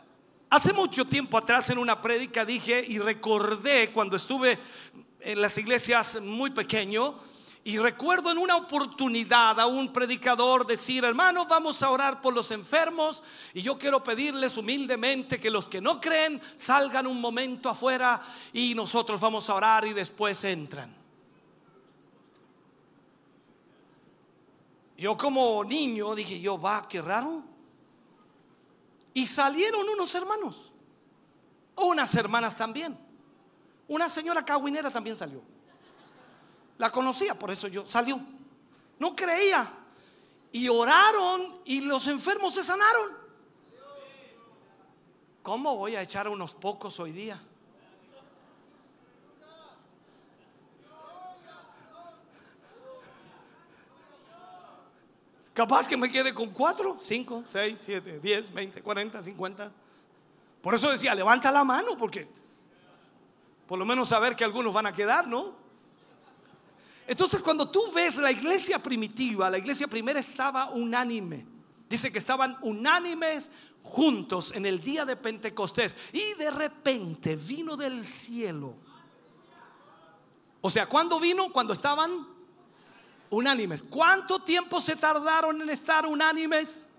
hace mucho tiempo atrás en una prédica dije y recordé cuando estuve en las iglesias muy pequeño, y recuerdo en una oportunidad a un predicador decir, hermanos, vamos a orar por los enfermos y yo quiero pedirles humildemente que los que no creen salgan un momento afuera y nosotros vamos a orar y después entran. Yo como niño dije, yo va, qué raro. Y salieron unos hermanos, unas hermanas también. Una señora caguinera también salió. La conocía, por eso yo salió. No creía. Y oraron y los enfermos se sanaron. ¿Cómo voy a echar unos pocos hoy día? Capaz que me quede con cuatro, cinco, seis, siete, diez, veinte, cuarenta, cincuenta. Por eso decía, levanta la mano, porque por lo menos saber que algunos van a quedar, ¿no? Entonces cuando tú ves la iglesia primitiva, la iglesia primera estaba unánime. Dice que estaban unánimes juntos en el día de Pentecostés. Y de repente vino del cielo. O sea, ¿cuándo vino? Cuando estaban unánimes. ¿Cuánto tiempo se tardaron en estar unánimes?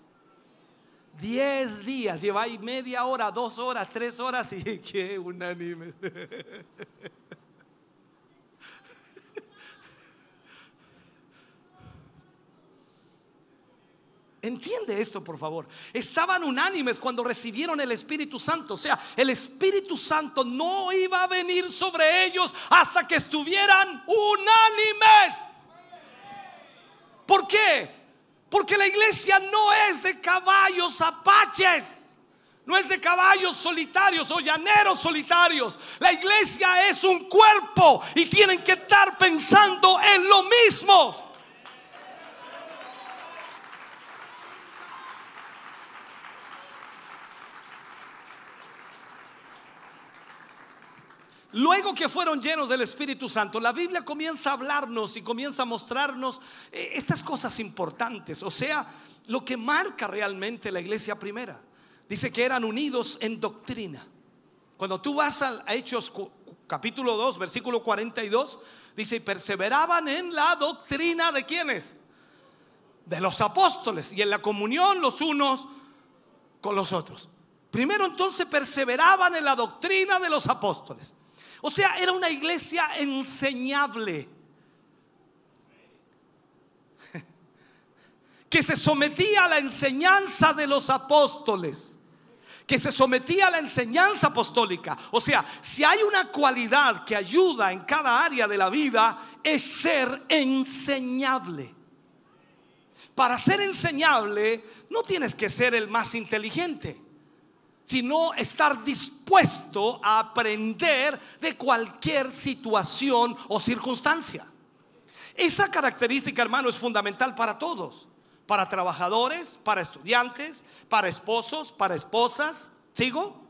Diez días. Lleváis media hora, dos horas, tres horas y qué unánimes. Entiende esto, por favor. Estaban unánimes cuando recibieron el Espíritu Santo. O sea, el Espíritu Santo no iba a venir sobre ellos hasta que estuvieran unánimes. ¿Por qué? Porque la iglesia no es de caballos apaches. No es de caballos solitarios o llaneros solitarios. La iglesia es un cuerpo y tienen que estar pensando en lo mismo. Luego que fueron llenos del Espíritu Santo, la Biblia comienza a hablarnos y comienza a mostrarnos eh, estas cosas importantes, o sea, lo que marca realmente la iglesia primera. Dice que eran unidos en doctrina. Cuando tú vas a Hechos capítulo 2, versículo 42, dice, y perseveraban en la doctrina de quienes? de los apóstoles y en la comunión los unos con los otros. Primero entonces perseveraban en la doctrina de los apóstoles. O sea, era una iglesia enseñable. Que se sometía a la enseñanza de los apóstoles. Que se sometía a la enseñanza apostólica. O sea, si hay una cualidad que ayuda en cada área de la vida, es ser enseñable. Para ser enseñable, no tienes que ser el más inteligente sino estar dispuesto a aprender de cualquier situación o circunstancia. Esa característica, hermano, es fundamental para todos, para trabajadores, para estudiantes, para esposos, para esposas. ¿Sigo?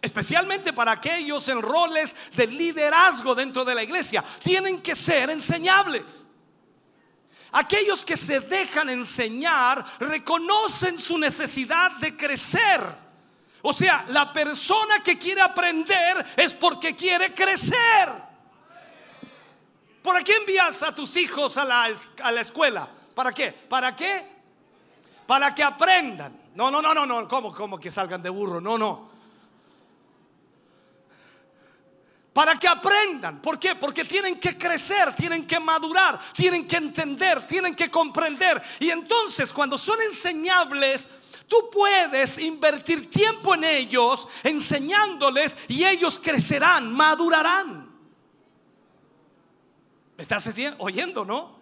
Especialmente para aquellos en roles de liderazgo dentro de la iglesia. Tienen que ser enseñables. Aquellos que se dejan enseñar reconocen su necesidad de crecer o sea, la persona que quiere aprender es porque quiere crecer. ¿Para qué envías a tus hijos a la, a la escuela? ¿Para qué? ¿Para qué? Para que aprendan. No, no, no, no, no. ¿Cómo, cómo que salgan de burro? No, no. Para que aprendan. ¿Por qué? Porque tienen que crecer, tienen que madurar, tienen que entender, tienen que comprender. Y entonces cuando son enseñables, Tú puedes invertir tiempo en ellos, enseñándoles y ellos crecerán, madurarán. ¿Me estás oyendo, no?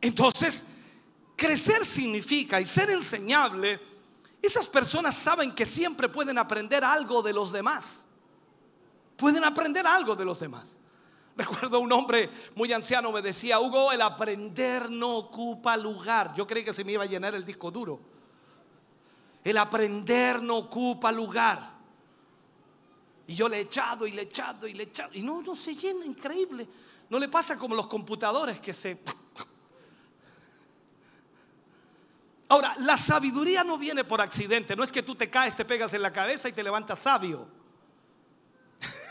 Entonces, crecer significa y ser enseñable, esas personas saben que siempre pueden aprender algo de los demás. Pueden aprender algo de los demás. Recuerdo un hombre muy anciano me decía, Hugo, el aprender no ocupa lugar. Yo creí que se me iba a llenar el disco duro. El aprender no ocupa lugar. Y yo le he echado y le he echado y le he echado. Y no, no se llena, increíble. No le pasa como los computadores que se... Ahora, la sabiduría no viene por accidente. No es que tú te caes, te pegas en la cabeza y te levantas sabio.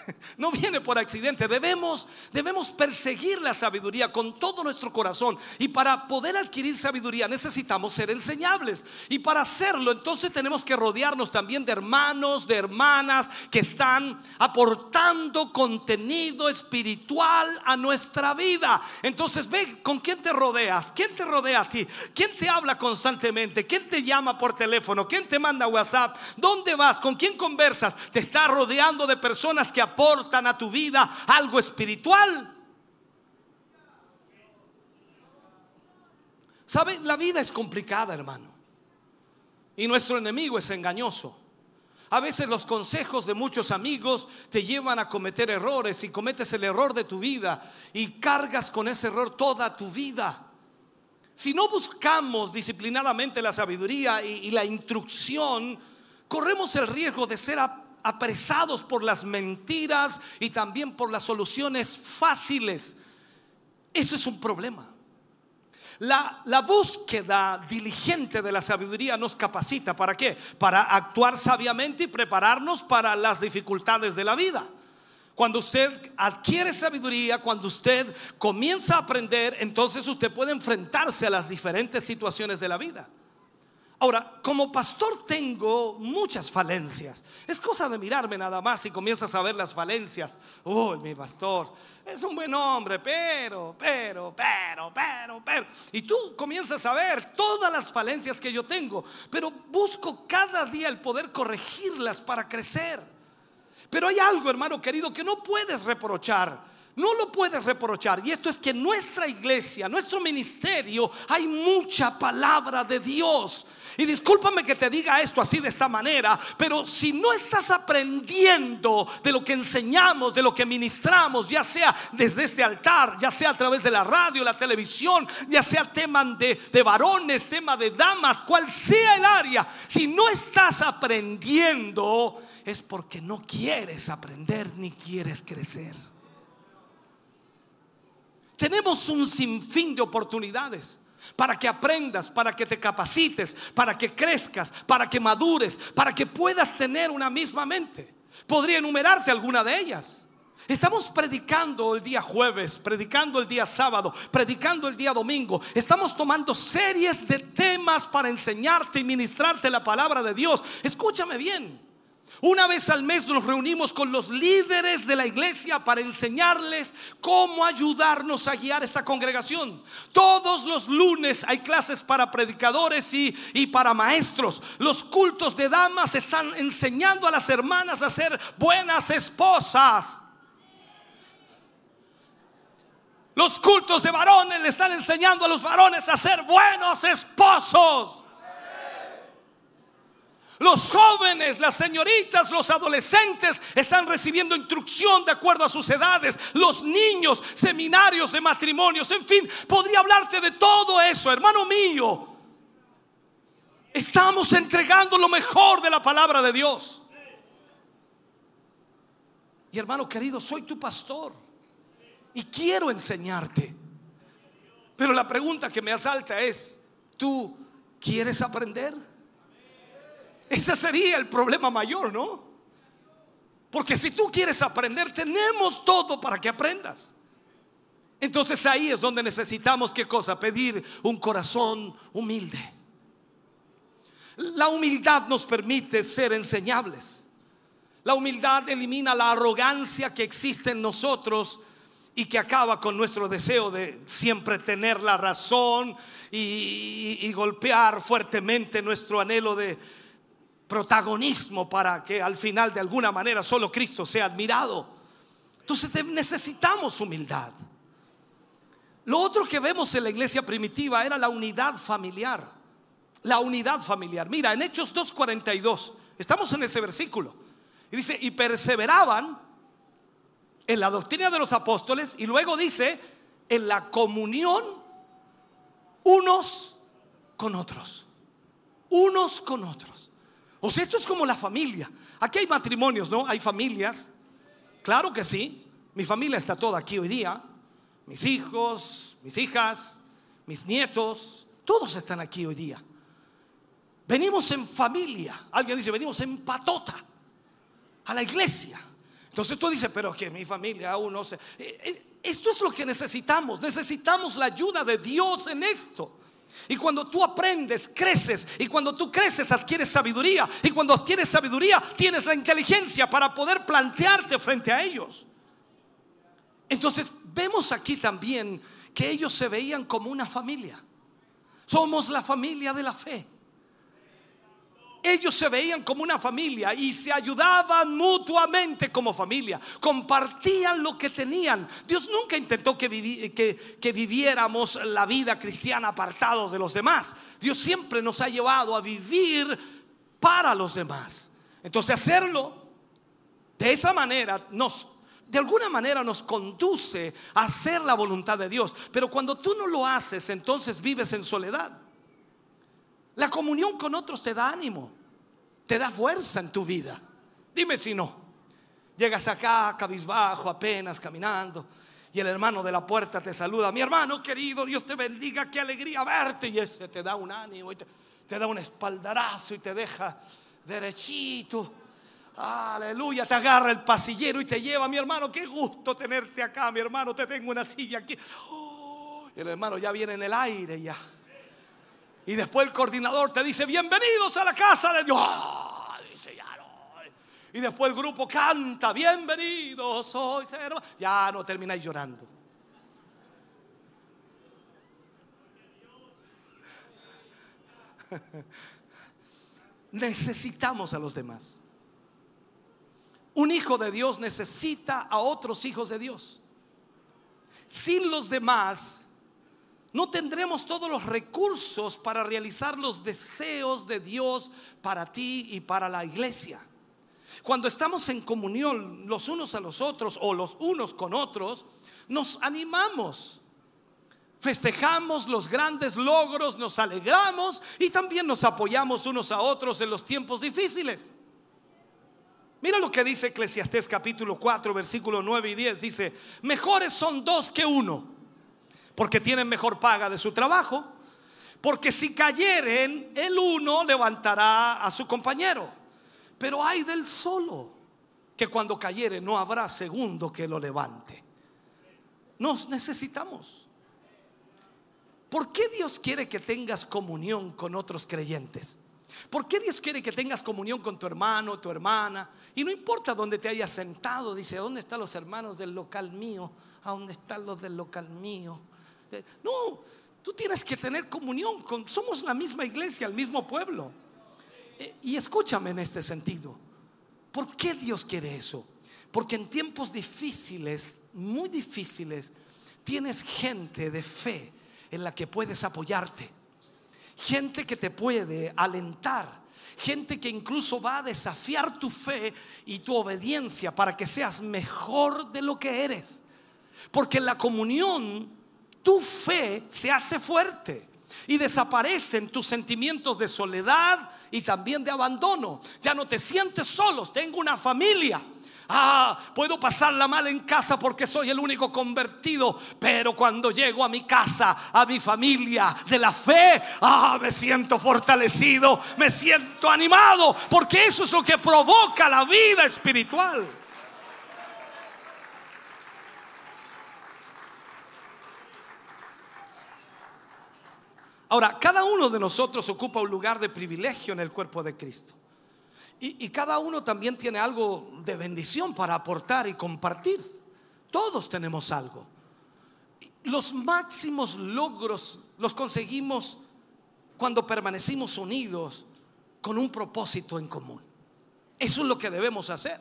no viene por accidente. Debemos, debemos perseguir la sabiduría con todo nuestro corazón. Y para poder adquirir sabiduría necesitamos ser enseñables. Y para hacerlo, entonces tenemos que rodearnos también de hermanos, de hermanas que están aportando contenido espiritual a nuestra vida. Entonces, ve con quién te rodeas. ¿Quién te rodea a ti? ¿Quién te habla constantemente? ¿Quién te llama por teléfono? ¿Quién te manda WhatsApp? ¿Dónde vas? ¿Con quién conversas? Te está rodeando de personas que aportan a tu vida algo espiritual. ¿Sabe? La vida es complicada, hermano. Y nuestro enemigo es engañoso. A veces los consejos de muchos amigos te llevan a cometer errores y cometes el error de tu vida y cargas con ese error toda tu vida. Si no buscamos disciplinadamente la sabiduría y, y la instrucción, corremos el riesgo de ser apresados por las mentiras y también por las soluciones fáciles. Eso es un problema. La, búsqueda diligente de la sabiduría nos capacita. ¿Para qué? Para actuar sabiamente y prepararnos para las dificultades de la vida. Cuando usted adquiere sabiduría, cuando usted comienza a aprender, entonces usted puede enfrentarse a las diferentes situaciones de la vida. Ahora, como pastor tengo muchas falencias. Es cosa de mirarme nada más y comienzas a ver las falencias. Uy, mi pastor es un buen hombre, pero, pero, pero, pero, pero. Y tú comienzas a ver todas las falencias que yo tengo, pero busco cada día el poder corregirlas para crecer. Pero hay algo, hermano querido, que no puedes reprochar. No lo puedes reprochar. Y esto es que en nuestra iglesia, nuestro ministerio, hay mucha palabra de Dios. Y discúlpame que te diga esto así de esta manera, pero si no estás aprendiendo de lo que enseñamos, de lo que ministramos, ya sea desde este altar, ya sea a través de la radio, la televisión, ya sea tema de, de varones, tema de damas, cual sea el área, si no estás aprendiendo, es porque no quieres aprender ni quieres crecer. Tenemos un sinfín de oportunidades para que aprendas, para que te capacites, para que crezcas, para que madures, para que puedas tener una misma mente. Podría enumerarte alguna de ellas. Estamos predicando el día jueves, predicando el día sábado, predicando el día domingo. Estamos tomando series de temas para enseñarte y ministrarte la palabra de Dios. Escúchame bien. Una vez al mes nos reunimos con los líderes de la iglesia para enseñarles cómo ayudarnos a guiar esta congregación. Todos los lunes hay clases para predicadores y, y, para maestros. Los cultos de damas están enseñando a las hermanas a ser buenas esposas. Los cultos de varones le están enseñando a los varones a ser buenos esposos. Los jóvenes, las señoritas, los adolescentes están recibiendo instrucción de acuerdo a sus edades. Los niños, seminarios de matrimonios, en fin, podría hablarte de todo eso, hermano mío. Estamos entregando lo mejor de la palabra de Dios. Y hermano querido, soy tu pastor y quiero enseñarte. Pero la pregunta que me asalta es, ¿tú quieres aprender? Ese sería el problema mayor, ¿no? Porque si tú quieres aprender, tenemos todo para que aprendas. Entonces ahí es donde necesitamos qué cosa? Pedir un corazón humilde. La humildad nos permite ser enseñables. La humildad elimina la arrogancia que existe en nosotros y que acaba con nuestro deseo de siempre tener la razón y, y golpear fuertemente nuestro anhelo de, protagonismo para que al final de alguna manera solo Cristo sea admirado. Entonces necesitamos humildad. Lo otro que vemos en la iglesia primitiva era la unidad familiar. La unidad familiar. Mira, en Hechos 2.42, estamos en ese versículo. Y dice, y perseveraban en la doctrina de los apóstoles y luego dice, en la comunión unos con otros. Unos con otros. O sea, esto es como la familia. Aquí hay matrimonios, ¿no? Hay familias. Claro que sí. Mi familia está toda aquí hoy día. Mis hijos, mis hijas, mis nietos, todos están aquí hoy día. Venimos en familia. Alguien dice, venimos en patota a la iglesia. Entonces tú dices, pero que mi familia aún no se... Eh, eh, esto es lo que necesitamos. Necesitamos la ayuda de Dios en esto. Y cuando tú aprendes, creces. Y cuando tú creces, adquieres sabiduría. Y cuando adquieres sabiduría, tienes la inteligencia para poder plantearte frente a ellos. Entonces, vemos aquí también que ellos se veían como una familia. Somos la familia de la fe ellos se veían como una familia y se ayudaban mutuamente como familia, compartían lo que tenían. Dios nunca intentó que, viviéramos la vida cristiana apartados de los demás. Dios siempre nos ha llevado a vivir para los demás. Entonces hacerlo de esa manera nos de alguna manera nos conduce a hacer la voluntad de Dios. Pero cuando tú no lo haces, entonces vives en soledad. La comunión con otros te da ánimo, te da fuerza en tu vida. Dime si no. Llegas acá cabizbajo, apenas caminando, y el hermano de la puerta te saluda. Mi hermano querido, Dios te bendiga, qué alegría verte. Y ese te da un ánimo, y te, da un espaldarazo y te deja derechito. Aleluya, te agarra el pasillero y te lleva, mi hermano, qué gusto tenerte acá, mi hermano, te tengo una silla aquí. Oh, y el hermano ya viene en el aire ya. Y después el coordinador te dice, bienvenidos a la casa de Dios. Ah, dice, ya no. Y después el grupo canta, bienvenidos, cero. Ya no termináis llorando. Necesitamos a los demás. Un hijo de Dios necesita a otros hijos de Dios. Sin los demás, no tendremos todos los recursos para realizar los deseos de Dios para ti y para la iglesia. Cuando estamos en comunión los unos a los otros o los unos con otros, nos animamos, festejamos los grandes logros, nos alegramos y también nos apoyamos unos a otros en los tiempos difíciles. Mira lo que dice Eclesiastés capítulo 4, versículo 9 y 10. Dice, mejores son dos que uno porque tienen mejor paga de su trabajo. Porque si cayeren, el uno levantará a su compañero. Pero hay del solo. que cuando cayere no habrá segundo que lo levante. Nos necesitamos. ¿Por qué Dios quiere que tengas comunión con otros creyentes? ¿Por qué Dios quiere que tengas comunión con tu hermano, tu hermana? Y no importa dónde te hayas sentado, dice, ¿dónde están los hermanos del local mío? ¿A dónde están los del local mío? No, tú tienes que tener comunión con, somos la misma iglesia, el mismo pueblo. Eh, y escúchame en este sentido. ¿Por qué Dios quiere eso? Porque en tiempos difíciles, muy difíciles, tienes gente de fe en la que puedes apoyarte gente que te puede alentar, gente que incluso va a desafiar tu fe y tu obediencia para que seas mejor de lo que eres. Porque la comunión tu fe se hace fuerte y desaparecen tus sentimientos de soledad y también de abandono. Ya no te sientes solos, tengo una familia. Ah, puedo pasarla mal en casa porque soy el único convertido, pero cuando llego a mi casa, a mi familia de la fe, ah, me siento fortalecido, me siento animado, porque eso es lo que provoca la vida espiritual. Ahora, cada uno de nosotros ocupa un lugar de privilegio en el cuerpo de Cristo. Y, cada uno también tiene algo de bendición para aportar y compartir. Todos tenemos algo. Los máximos logros los conseguimos cuando permanecimos unidos con un propósito en común. Eso es lo que debemos hacer.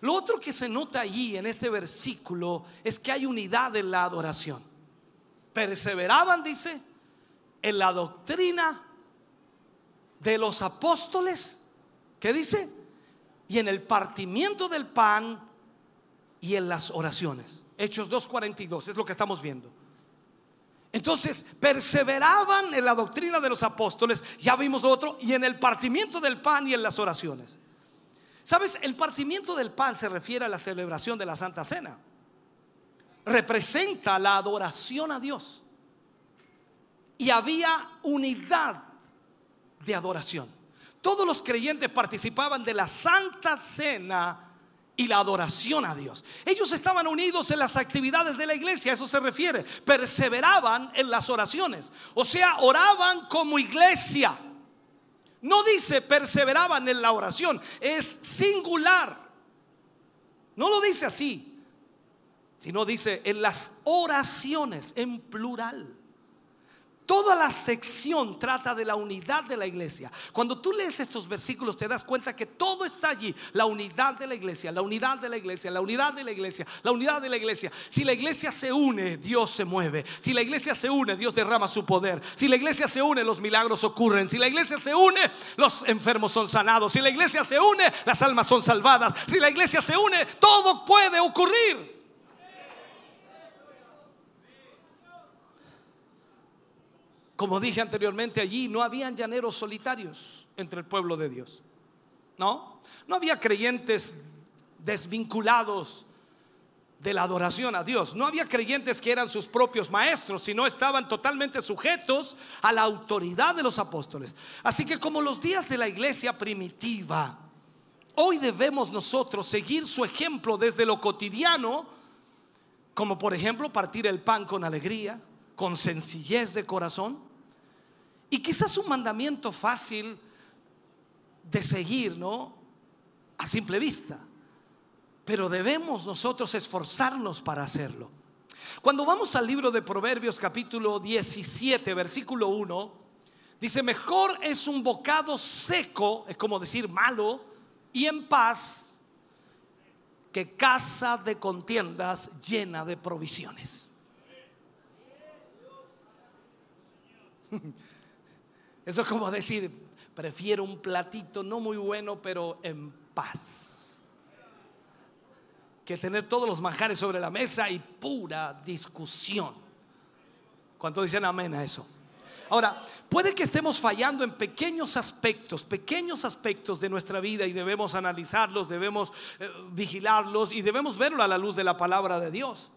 Lo otro que se nota allí en este versículo es que hay unidad en la adoración. Perseveraban, dice, en la doctrina de los apóstoles ¿Qué dice? Y en el partimiento del pan y en las oraciones. Hechos 2.42 es lo que estamos viendo. Entonces, perseveraban en la doctrina de los apóstoles, ya vimos otro, y en el partimiento del pan y en las oraciones. ¿Sabes? El partimiento del pan se refiere a la celebración de la Santa Cena. Representa la adoración a Dios. Y había unidad de adoración. Todos los creyentes participaban de la Santa Cena y la adoración a Dios. Ellos estaban unidos en las actividades de la iglesia, a eso se refiere. Perseveraban en las oraciones. O sea, oraban como iglesia. No dice perseveraban en la oración, es singular. No lo dice así, sino dice en las oraciones, en plural. Toda la sección trata de la unidad de la iglesia. Cuando tú lees estos versículos te das cuenta que todo está allí. La unidad de la iglesia, la unidad de la iglesia, la unidad de la iglesia, la unidad de la iglesia. Si la iglesia se une, Dios se mueve. Si la iglesia se une, Dios derrama su poder. Si la iglesia se une, los milagros ocurren. Si la iglesia se une, los enfermos son sanados. Si la iglesia se une, las almas son salvadas. Si la iglesia se une, todo puede ocurrir. Como dije anteriormente, allí no habían llaneros solitarios entre el pueblo de Dios. ¿No? No había creyentes desvinculados de la adoración a Dios. No había creyentes que eran sus propios maestros, sino estaban totalmente sujetos a la autoridad de los apóstoles. Así que como los días de la iglesia primitiva, hoy debemos nosotros seguir su ejemplo desde lo cotidiano, como por ejemplo partir el pan con alegría, con sencillez de corazón, y quizás un mandamiento fácil de seguir, ¿no? A simple vista. Pero debemos nosotros esforzarnos para hacerlo. Cuando vamos al libro de Proverbios capítulo 17, versículo 1, dice, mejor es un bocado seco, es como decir malo, y en paz, que casa de contiendas llena de provisiones. Eso es como decir, prefiero un platito no muy bueno, pero en paz. Que tener todos los manjares sobre la mesa y pura discusión. ¿Cuánto dicen amén a eso? Ahora, puede que estemos fallando en pequeños aspectos, pequeños aspectos de nuestra vida y debemos analizarlos, debemos eh, vigilarlos y debemos verlo a la luz de la palabra de Dios.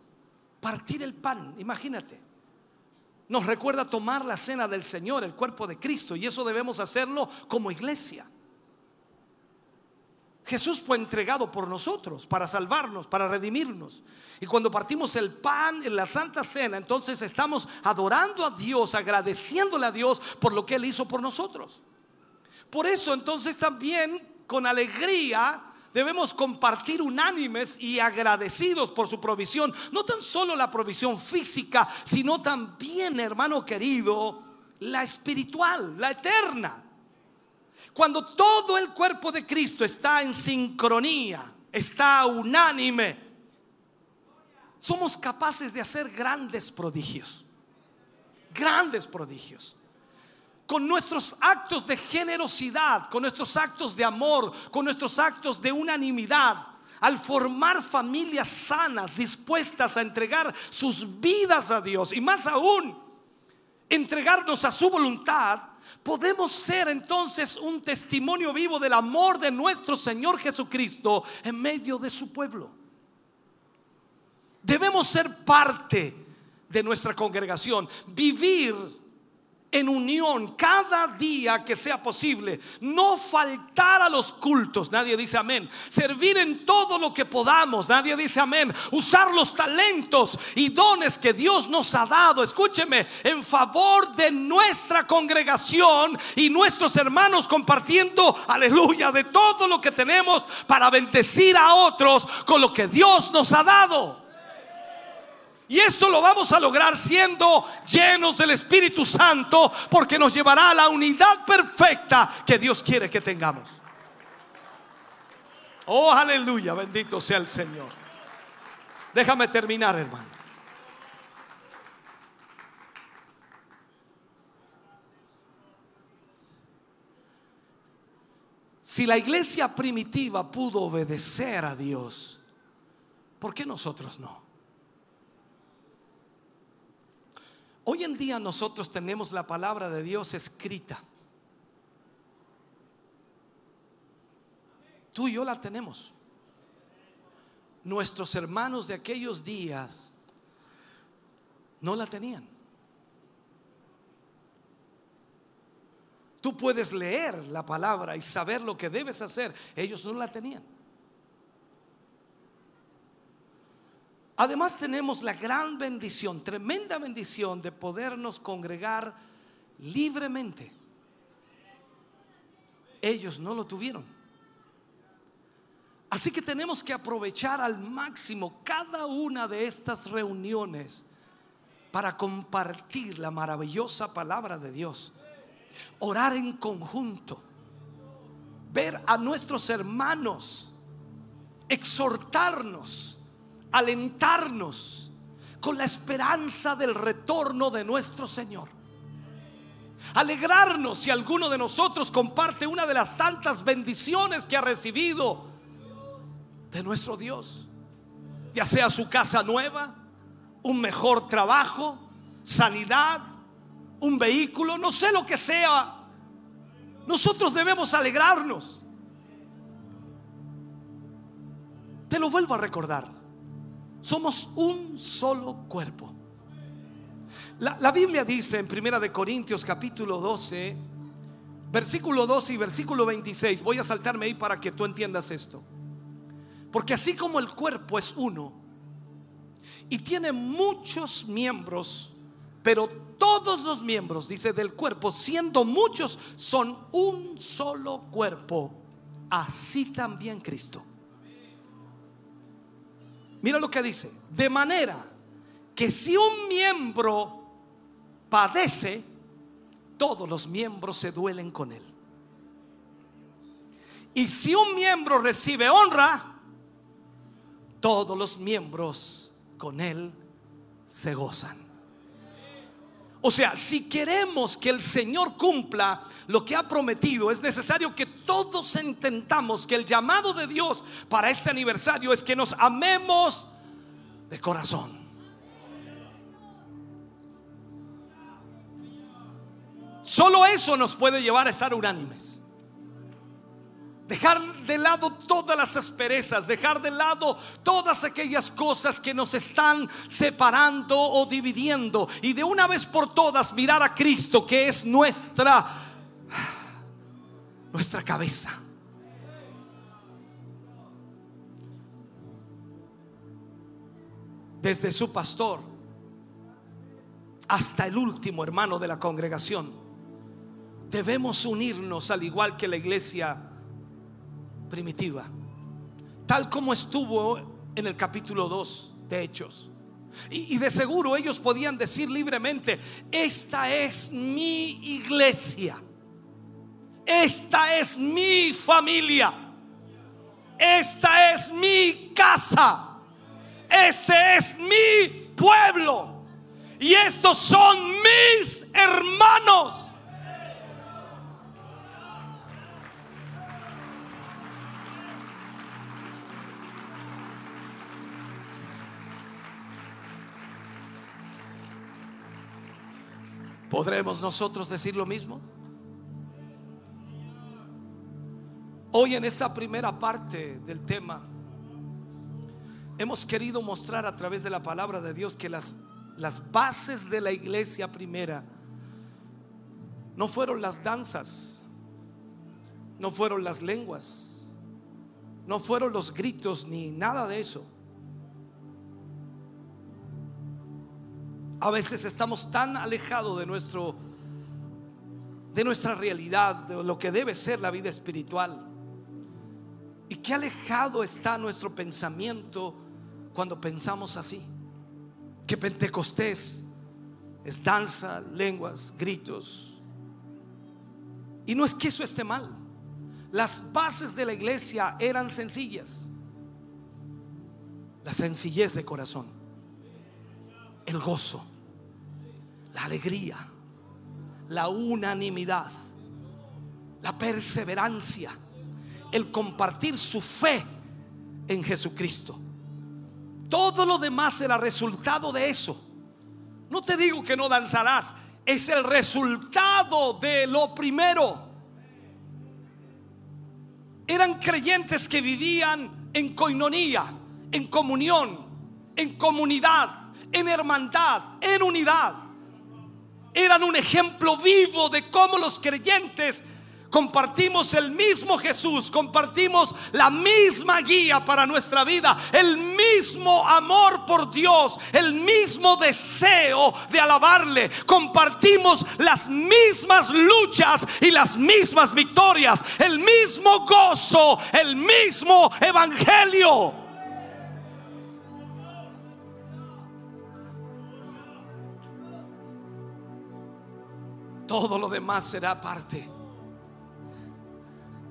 Partir el pan, imagínate nos recuerda tomar la cena del Señor, el cuerpo de Cristo, y eso debemos hacerlo como iglesia. Jesús fue entregado por nosotros para salvarnos, para redimirnos. Y cuando partimos el pan en la Santa Cena, entonces estamos adorando a Dios, agradeciéndole a Dios por lo que Él hizo por nosotros. Por eso entonces también con alegría debemos compartir unánimes y agradecidos por su provisión. No tan solo la provisión física, sino también, hermano querido, la espiritual, la eterna. Cuando todo el cuerpo de Cristo está en sincronía, está unánime, somos capaces de hacer grandes prodigios. Grandes prodigios. Con nuestros actos de generosidad, con nuestros actos de amor, con nuestros actos de unanimidad, al formar familias sanas, dispuestas a entregar sus vidas a Dios y más aún, entregarnos a su voluntad, podemos ser entonces un testimonio vivo del amor de nuestro Señor Jesucristo en medio de su pueblo. Debemos ser parte de nuestra congregación, vivir en unión cada día que sea posible. No faltar a los cultos, nadie dice amén. Servir en todo lo que podamos, nadie dice amén. Usar los talentos y dones que Dios nos ha dado, escúcheme, en favor de nuestra congregación y nuestros hermanos compartiendo, aleluya, de todo lo que tenemos para bendecir a otros con lo que Dios nos ha dado. Y esto lo vamos a lograr siendo llenos del Espíritu Santo porque nos llevará a la unidad perfecta que Dios quiere que tengamos. Oh, aleluya, bendito sea el Señor. Déjame terminar, hermano. Si la iglesia primitiva pudo obedecer a Dios, ¿por qué nosotros no? Hoy en día nosotros tenemos la palabra de Dios escrita. Tú y yo la tenemos. Nuestros hermanos de aquellos días no la tenían. Tú puedes leer la palabra y saber lo que debes hacer. Ellos no la tenían. Además tenemos la gran bendición, tremenda bendición de podernos congregar libremente. Ellos no lo tuvieron. Así que tenemos que aprovechar al máximo cada una de estas reuniones para compartir la maravillosa palabra de Dios. Orar en conjunto. Ver a nuestros hermanos. Exhortarnos alentarnos con la esperanza del retorno de nuestro Señor. Alegrarnos si alguno de nosotros comparte una de las tantas bendiciones que ha recibido de nuestro Dios. Ya sea su casa nueva, un mejor trabajo, sanidad, un vehículo, no sé lo que sea. Nosotros debemos alegrarnos. Te lo vuelvo a recordar. Somos un solo cuerpo. La, Biblia dice en Primera de Corintios capítulo 12, versículo 12 y versículo 26, voy a saltarme ahí para que tú entiendas esto. Porque así como el cuerpo es uno y tiene muchos miembros, pero todos los miembros, dice, del cuerpo, siendo muchos, son un solo cuerpo, así también Cristo. Mira lo que dice. De manera que si un miembro padece, todos los miembros se duelen con él. Y si un miembro recibe honra, todos los miembros con él se gozan. O sea, si queremos que el Señor cumpla lo que ha prometido, es necesario que todos entendamos que el llamado de Dios para este aniversario es que nos amemos de corazón. Solo eso nos puede llevar a estar unánimes. Dejar de lado todas las asperezas, dejar de lado todas aquellas cosas que nos están separando o dividiendo. Y de una vez por todas mirar a Cristo, que es nuestra, nuestra cabeza. Desde su pastor hasta el último hermano de la congregación, debemos unirnos al igual que la iglesia primitiva, tal como estuvo en el capítulo 2 de Hechos. Y, y, de seguro ellos podían decir libremente, esta es mi iglesia, esta es mi familia, esta es mi casa, este es mi pueblo. Y estos son mis hermanos. ¿Podremos nosotros decir lo mismo? Hoy en esta primera parte del tema hemos querido mostrar a través de la palabra de Dios que las, las bases de la iglesia primera no fueron las danzas, no fueron las lenguas, no fueron los gritos ni nada de eso. A veces estamos tan alejados de nuestro de nuestra realidad, de lo que debe ser la vida espiritual. Y qué alejado está nuestro pensamiento cuando pensamos así. Que Pentecostés es danza, lenguas, gritos. Y no es que eso esté mal. Las bases de la iglesia eran sencillas. La sencillez de corazón. El gozo la alegría, la unanimidad, la perseverancia, el compartir su fe en Jesucristo. Todo lo demás será resultado de eso. No te digo que no danzarás, es el resultado de lo primero. Eran creyentes que vivían en coinonía, en comunión, en comunidad, en hermandad, en unidad eran un ejemplo vivo de cómo los creyentes compartimos el mismo Jesús, compartimos la misma guía para nuestra vida, el mismo amor por Dios, el mismo deseo de alabarle, compartimos las mismas luchas y las mismas victorias, el mismo gozo, el mismo evangelio. Todo lo demás será parte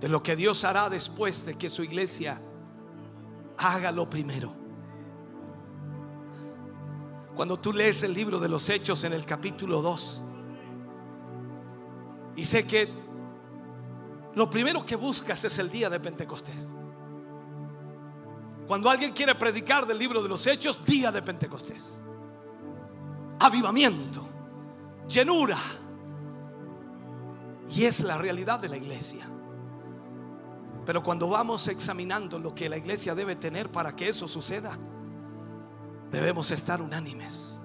de lo que Dios hará después de que su iglesia haga lo primero. Cuando tú lees el libro de los Hechos en el capítulo 2, y sé que lo primero que buscas es el día de Pentecostés. Cuando alguien quiere predicar del libro de los Hechos, día de Pentecostés. Avivamiento, llenura y es la realidad de la iglesia. Pero cuando vamos examinando lo que la iglesia debe tener para que eso suceda, debemos estar unánimes.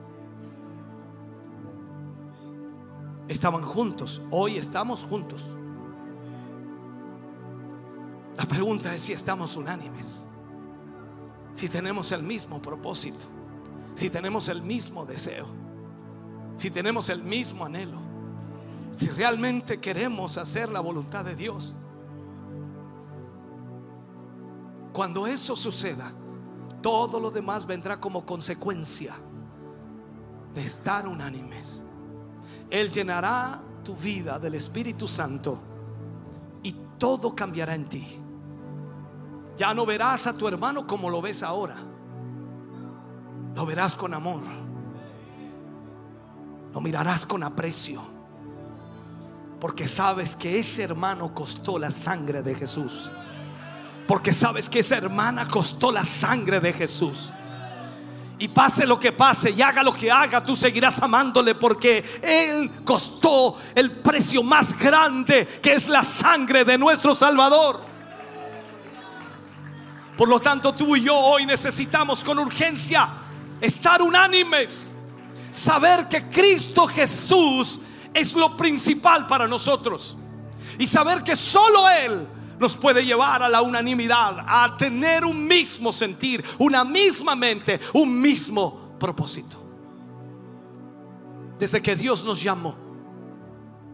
Estaban juntos, hoy estamos juntos. La pregunta es si estamos unánimes, si tenemos el mismo propósito, si tenemos el mismo deseo, si tenemos el mismo anhelo si realmente queremos hacer la voluntad de Dios. Cuando eso suceda, todo lo demás vendrá como consecuencia de estar unánimes. Él llenará tu vida del Espíritu Santo y todo cambiará en ti. Ya no verás a tu hermano como lo ves ahora. Lo verás con amor. Lo mirarás con aprecio porque sabes que ese hermano costó la sangre de Jesús. Porque sabes que esa hermana costó la sangre de Jesús. Y pase lo que pase y haga lo que haga, tú seguirás amándole porque Él costó el precio más grande que es la sangre de nuestro Salvador. Por lo tanto, tú y yo hoy necesitamos con urgencia estar unánimes, saber que Cristo Jesús es lo principal para nosotros. Y saber que solo Él nos puede llevar a la unanimidad, a tener un mismo sentir, una misma mente, un mismo propósito. Desde que Dios nos llamó,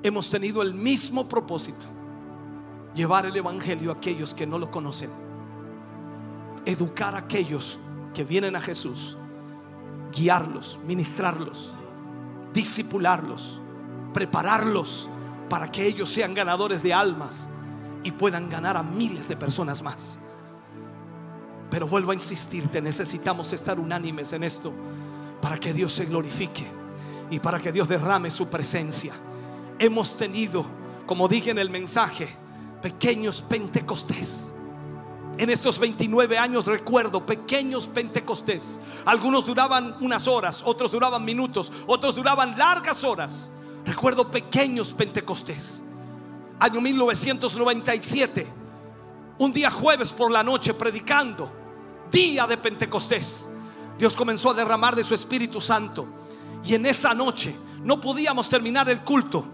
hemos tenido el mismo propósito, llevar el Evangelio a aquellos que no lo conocen, educar a aquellos que vienen a Jesús, guiarlos, ministrarlos, disipularlos, prepararlos para que ellos sean ganadores de almas y puedan ganar a miles de personas más. Pero vuelvo a insistirte, necesitamos estar unánimes en esto para que Dios se glorifique y para que Dios derrame su presencia. Hemos tenido, como dije en el mensaje, pequeños pentecostés. En estos 29 años recuerdo pequeños pentecostés. Algunos duraban unas horas, otros duraban minutos, otros duraban largas horas. Recuerdo pequeños pentecostés año 1997, un día jueves por la noche predicando, día de Pentecostés, Dios comenzó a derramar de su Espíritu Santo. Y en esa noche no podíamos terminar el culto.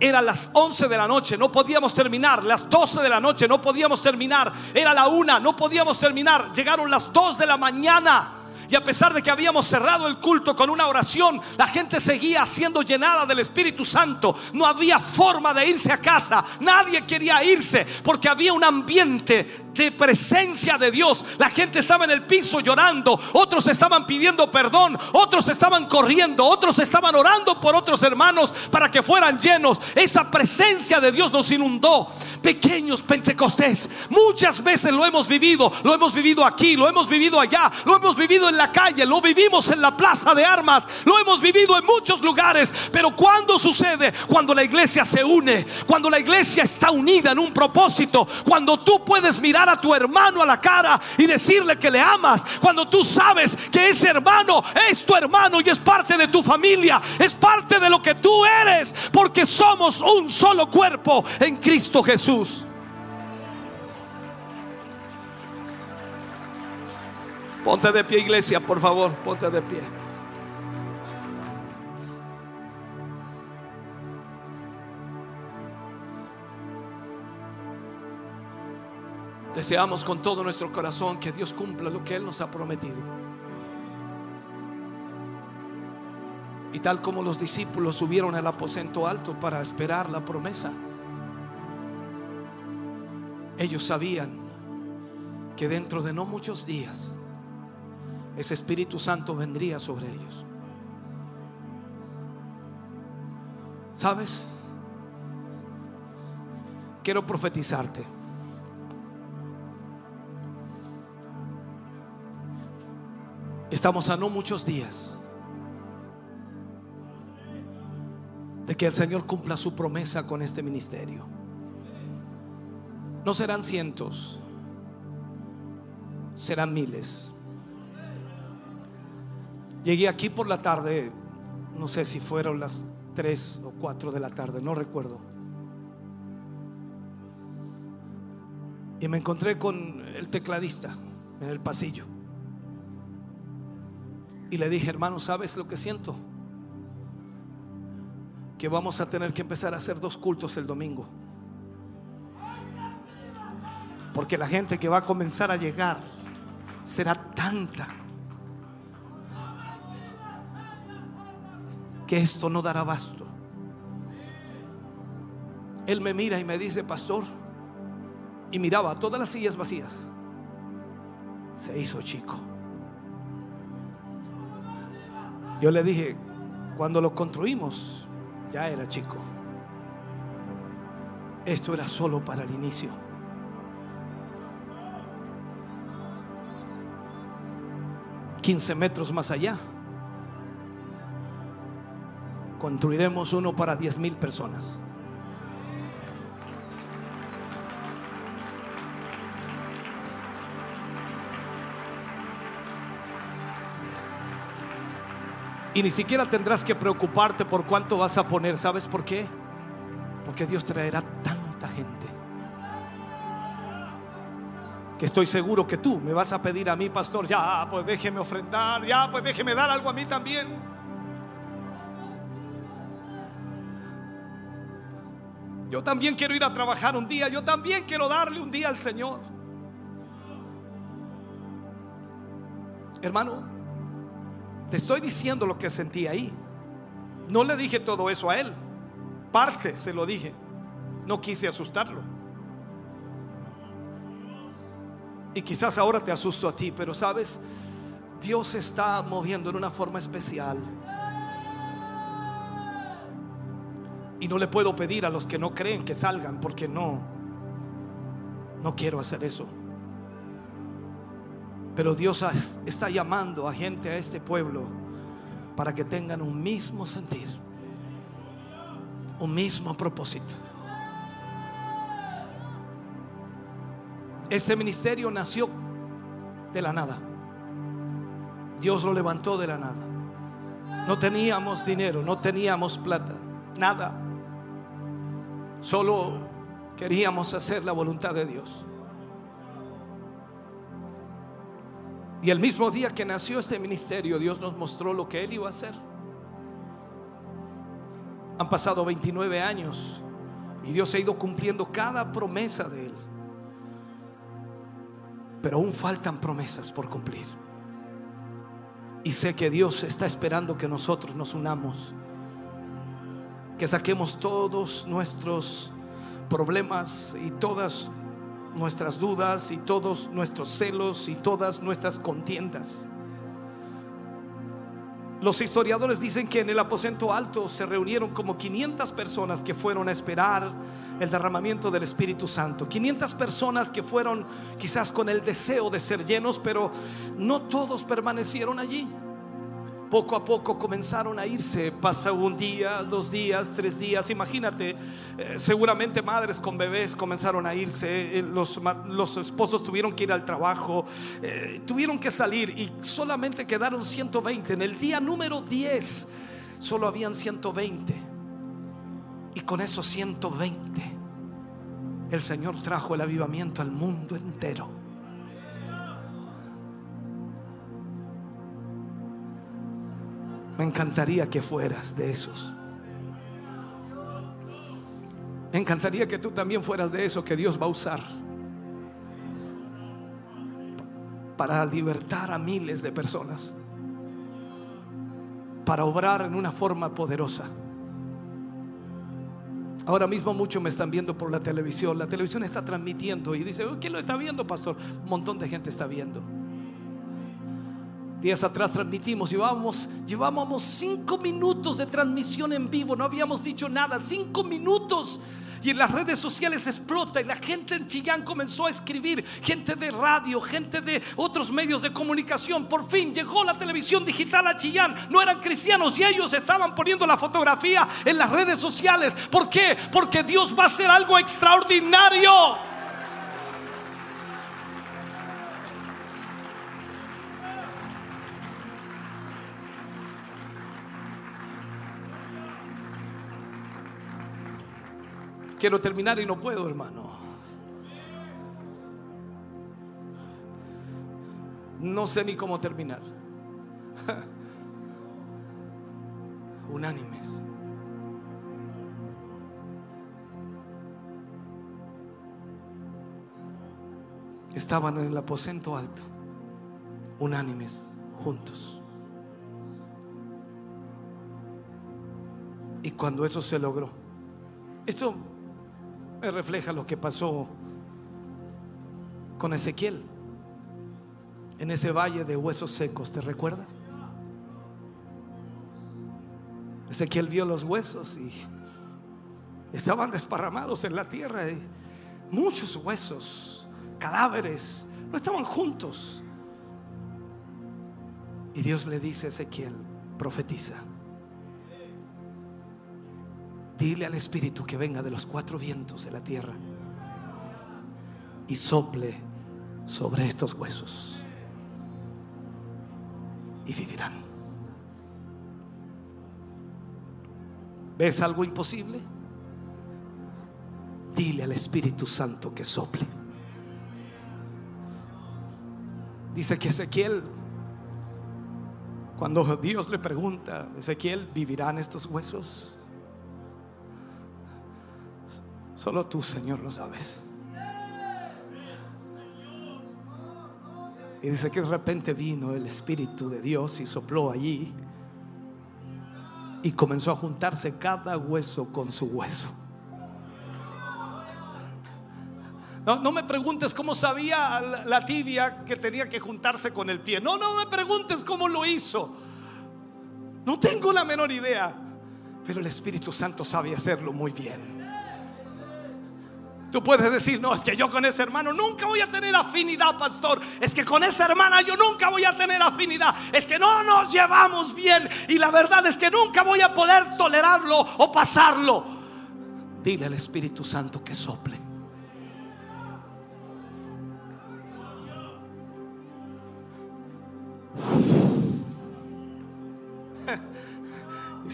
Era las 11 de la noche, no podíamos terminar. Las 12 de la noche, no podíamos terminar. Era la una, no podíamos terminar. Llegaron las 2 de la mañana. Y a pesar de que habíamos cerrado el culto con una oración, la gente seguía siendo llenada del Espíritu Santo. No había forma de irse a casa. Nadie quería irse porque había un ambiente de presencia de Dios. La gente estaba en el piso llorando, otros estaban pidiendo perdón, otros estaban corriendo, otros estaban orando por otros hermanos para que fueran llenos. Esa presencia de Dios nos inundó. Pequeños Pentecostés, muchas veces lo hemos vivido, lo hemos vivido aquí, lo hemos vivido allá, lo hemos vivido en la calle, lo vivimos en la plaza de armas, lo hemos vivido en muchos lugares, pero cuando sucede? Cuando la iglesia se une, cuando la iglesia está unida en un propósito, cuando tú puedes mirar a tu hermano a la cara y decirle que le amas. Cuando tú sabes que ese hermano es tu hermano y es parte de tu familia, es parte de lo que tú eres, porque somos un solo cuerpo en Cristo Jesús. Ponte de pie, iglesia, por favor, ponte de pie. Deseamos con todo nuestro corazón que Dios cumpla lo que Él nos ha prometido. Y tal como los discípulos subieron al aposento alto para esperar la promesa, ellos sabían que dentro de no muchos días ese Espíritu Santo vendría sobre ellos. ¿Sabes? Quiero profetizarte. Estamos a no muchos días de que el Señor cumpla su promesa con este ministerio. No serán cientos, serán miles. Llegué aquí por la tarde, no sé si fueron las 3 o 4 de la tarde, no recuerdo. Y me encontré con el tecladista en el pasillo. Y le dije, hermano, ¿sabes lo que siento? Que vamos a tener que empezar a hacer dos cultos el domingo. Porque la gente que va a comenzar a llegar será tanta que esto no dará basto. Él me mira y me dice, pastor, y miraba todas las sillas vacías. Se hizo chico. Yo le dije, cuando lo construimos, ya era chico. Esto era solo para el inicio. Quince metros más allá, construiremos uno para diez mil personas. Y ni siquiera tendrás que preocuparte por cuánto vas a poner. ¿Sabes por qué? Porque Dios traerá tanta gente. Que estoy seguro que tú me vas a pedir a mí, pastor, ya, pues déjeme ofrendar, ya, pues déjeme dar algo a mí también. Yo también quiero ir a trabajar un día. Yo también quiero darle un día al Señor. Hermano, te estoy diciendo lo que sentí ahí. No le dije todo eso a él. Parte se lo dije. No quise asustarlo. Y quizás ahora te asusto a ti, pero sabes, Dios está moviendo en una forma especial. Y no le puedo pedir a los que no creen que salgan porque no, no quiero hacer eso. Pero Dios está llamando a gente a este pueblo para que tengan un mismo sentir, un mismo propósito. Este ministerio nació de la nada. Dios lo levantó de la nada. No teníamos dinero, no teníamos plata, nada. Solo queríamos hacer la voluntad de Dios. Y el mismo día que nació este ministerio, Dios nos mostró lo que Él iba a hacer. Han pasado 29 años y Dios ha ido cumpliendo cada promesa de Él. Pero aún faltan promesas por cumplir. Y sé que Dios está esperando que nosotros nos unamos. Que saquemos todos nuestros problemas y todas nuestras dudas y todos nuestros celos y todas nuestras contiendas. Los historiadores dicen que en el aposento alto se reunieron como 500 personas que fueron a esperar el derramamiento del Espíritu Santo. 500 personas que fueron quizás con el deseo de ser llenos, pero no todos permanecieron allí poco a poco comenzaron a irse. Pasa un día, dos días, tres días. Imagínate, eh, seguramente madres con bebés comenzaron a irse. Eh, los, los, esposos tuvieron que ir al trabajo, eh, tuvieron que salir y solamente quedaron 120. En el día número 10 solo habían 120. Y con esos 120 el Señor trajo el avivamiento al mundo entero. Me encantaría que fueras de esos. Me encantaría que tú también fueras de eso que Dios va a usar para libertar a miles de personas, para obrar en una forma poderosa. Ahora mismo muchos me están viendo por la televisión. La televisión está transmitiendo y dice, ¿quién lo está viendo, pastor? Un montón de gente está viendo. Días atrás transmitimos, llevábamos, llevábamos cinco minutos de transmisión en vivo, no habíamos dicho nada, cinco minutos. Y en las redes sociales explota y la gente en Chillán comenzó a escribir, gente de radio, gente de otros medios de comunicación. Por fin llegó la televisión digital a Chillán. No eran cristianos y ellos estaban poniendo la fotografía en las redes sociales. ¿Por qué? Porque Dios va a hacer algo extraordinario. Quiero terminar y no puedo, hermano. No sé ni cómo terminar. Unánimes. Estaban en el aposento alto, unánimes, juntos. Y cuando eso se logró, esto refleja lo que pasó con Ezequiel en ese valle de huesos secos, ¿te recuerdas? Ezequiel vio los huesos y estaban desparramados en la tierra, y muchos huesos, cadáveres, no estaban juntos. Y Dios le dice a Ezequiel, profetiza. Dile al Espíritu que venga de los cuatro vientos de la tierra y sople sobre estos huesos y vivirán. ¿Ves algo imposible? Dile al Espíritu Santo que sople. Dice que Ezequiel, cuando Dios le pregunta, Ezequiel, ¿vivirán estos huesos? Solo tú, Señor, lo sabes. Y dice que de repente vino el Espíritu de Dios y sopló allí y comenzó a juntarse cada hueso con su hueso. No, no, me preguntes cómo sabía la tibia que tenía que juntarse con el pie. No, no me preguntes cómo lo hizo. No tengo la menor idea. Pero el Espíritu Santo sabe hacerlo muy bien. Tú puedes decir, no, es que yo con ese hermano nunca voy a tener afinidad, pastor. Es que con esa hermana yo nunca voy a tener afinidad. Es que no nos llevamos bien. Y la verdad es que nunca voy a poder tolerarlo o pasarlo. Dile al Espíritu Santo que sople.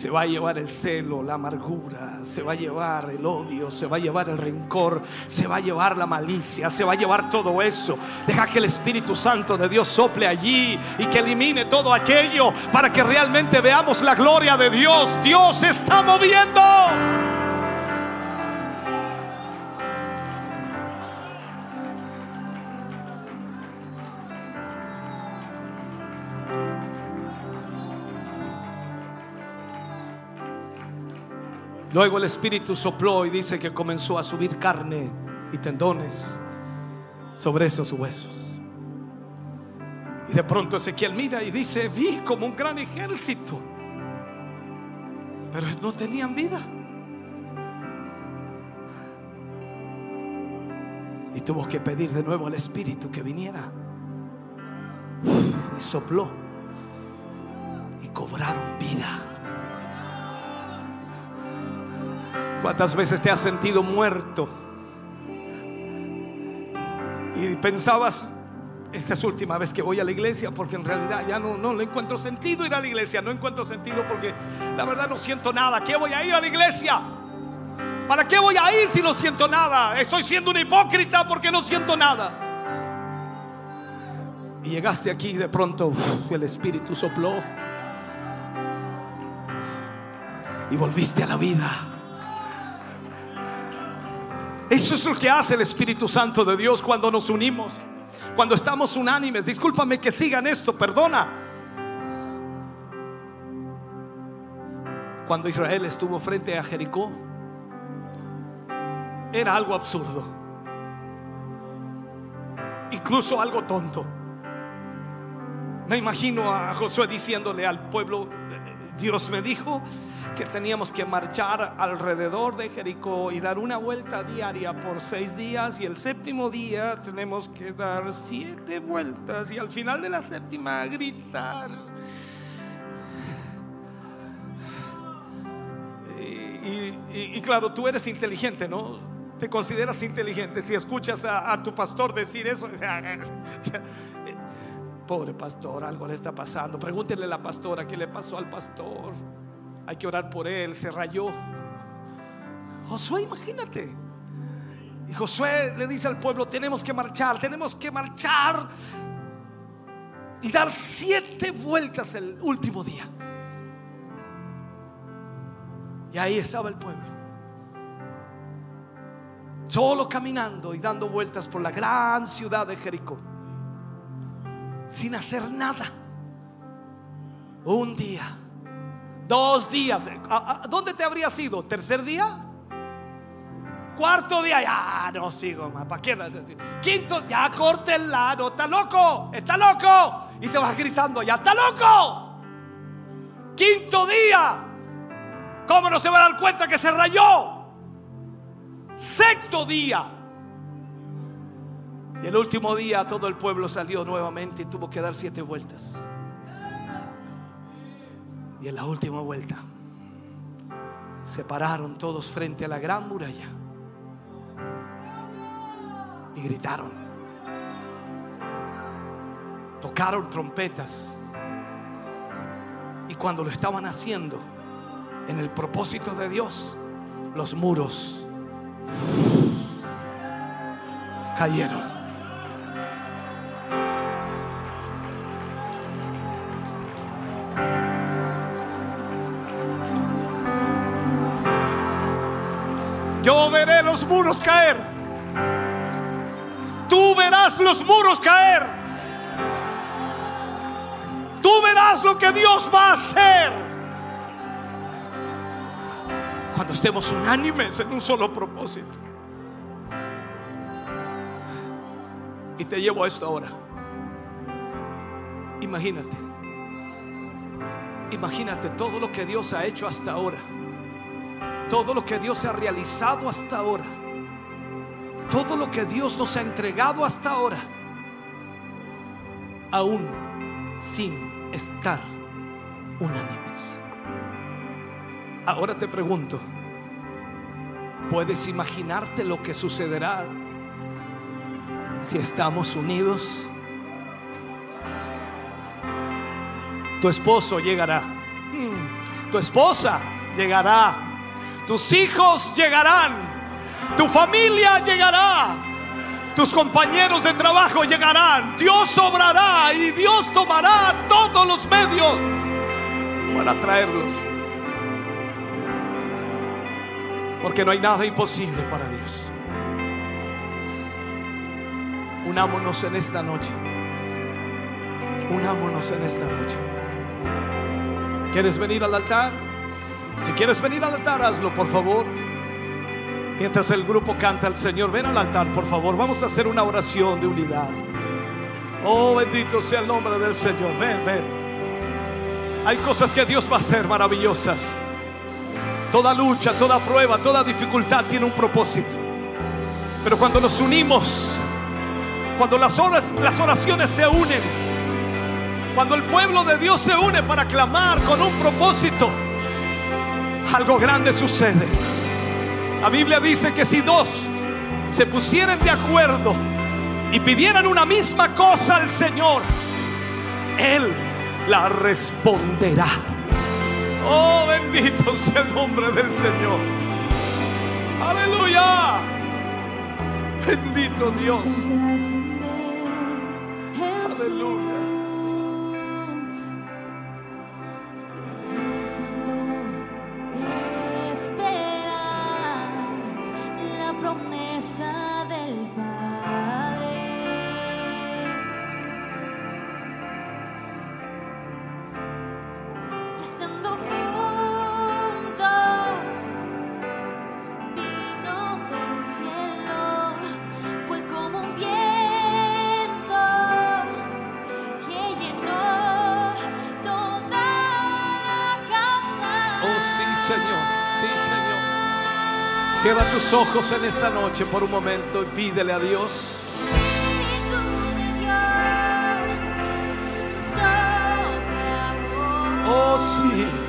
Se va a llevar el celo, la amargura, se va a llevar el odio, se va a llevar el rencor, se va a llevar la malicia, se va a llevar todo eso. Deja que el Espíritu Santo de Dios sople allí y que elimine todo aquello para que realmente veamos la gloria de Dios. Dios está moviendo. Luego el Espíritu sopló y dice que comenzó a subir carne y tendones sobre esos huesos. Y de pronto Ezequiel mira y dice, vi como un gran ejército, pero no tenían vida. Y tuvo que pedir de nuevo al Espíritu que viniera. Y sopló. Y cobraron vida. ¿Cuántas veces te has sentido muerto? Y pensabas, esta es última vez que voy a la iglesia porque en realidad ya no, no le encuentro sentido ir a la iglesia. No encuentro sentido porque la verdad no siento nada. ¿Qué voy a ir a la iglesia? ¿Para qué voy a ir si no siento nada? Estoy siendo un hipócrita porque no siento nada. Y llegaste aquí y de pronto el Espíritu sopló. Y volviste a la vida. Eso es lo que hace el Espíritu Santo de Dios cuando nos unimos, cuando estamos unánimes. Discúlpame que sigan esto, perdona. Cuando Israel estuvo frente a Jericó, era algo absurdo, incluso algo tonto. Me imagino a Josué diciéndole al pueblo, Dios me dijo que teníamos que marchar alrededor de Jericó y dar una vuelta diaria por seis días y el séptimo día tenemos que dar siete vueltas y al final de la séptima gritar. Y, claro, tú eres inteligente, ¿no? Te consideras inteligente si escuchas a, a tu pastor decir eso. Pobre pastor, algo le está pasando. Pregúntele a la pastora qué le pasó al pastor. Hay que orar por él, se rayó. Josué, imagínate. Y Josué le dice al pueblo, tenemos que marchar, tenemos que marchar y dar siete vueltas el último día. Y ahí estaba el pueblo. Solo caminando y dando vueltas por la gran ciudad de Jericó. Sin hacer nada. Un día Dos días. ¿Dónde te habría sido? ¿Tercer día? Cuarto día, ya no sigo más. ¿Para qué? Quinto, ya corte el lado. Está loco, está loco. Y te vas gritando, ya está loco. Quinto día. ¿Cómo no se va a dar cuenta que se rayó? Sexto día. Y el último día todo el pueblo salió nuevamente y tuvo que dar siete vueltas. Y en la última vuelta se pararon todos frente a la gran muralla y gritaron. Tocaron trompetas. Y cuando lo estaban haciendo, en el propósito de Dios, los muros cayeron. Yo veré lo los muros caer. Tú verás los muros caer. Tú verás lo que Dios va a hacer. Cuando estemos unánimes en un solo propósito. Y te llevo a esto ahora. Imagínate. Imagínate todo lo que Dios ha hecho hasta ahora. Todo lo que Dios ha realizado hasta ahora. Todo lo que Dios nos ha entregado hasta ahora. Aún sin estar unánimes. Ahora te pregunto, ¿puedes imaginarte lo que sucederá si estamos unidos? Tu esposo llegará. Mm, tu esposa llegará. Tus hijos llegarán. Tu familia llegará. Tus compañeros de trabajo llegarán. Dios obrará y Dios tomará todos los medios para traerlos. Porque no hay nada imposible para Dios. Unámonos en esta noche. Unámonos en esta noche. ¿Quieres venir al altar? Si quieres venir al altar, hazlo, por favor. Mientras el grupo canta al Señor, ven al altar, por favor. Vamos a hacer una oración de unidad. Oh, bendito sea el nombre del Señor. Ven, ven. Hay cosas que Dios va a hacer maravillosas. Toda lucha, toda prueba, toda dificultad tiene un propósito. Pero cuando nos unimos, cuando las, las oraciones se unen, cuando el pueblo de Dios se une para clamar con un propósito, algo grande sucede. La Biblia dice que si dos se pusieran de acuerdo y pidieran una misma cosa al Señor, Él la responderá. Oh, bendito sea el nombre del Señor. Aleluya. Bendito Dios. Aleluya. Tus ojos en esta noche por un momento y pídele a Dios. Oh, sí.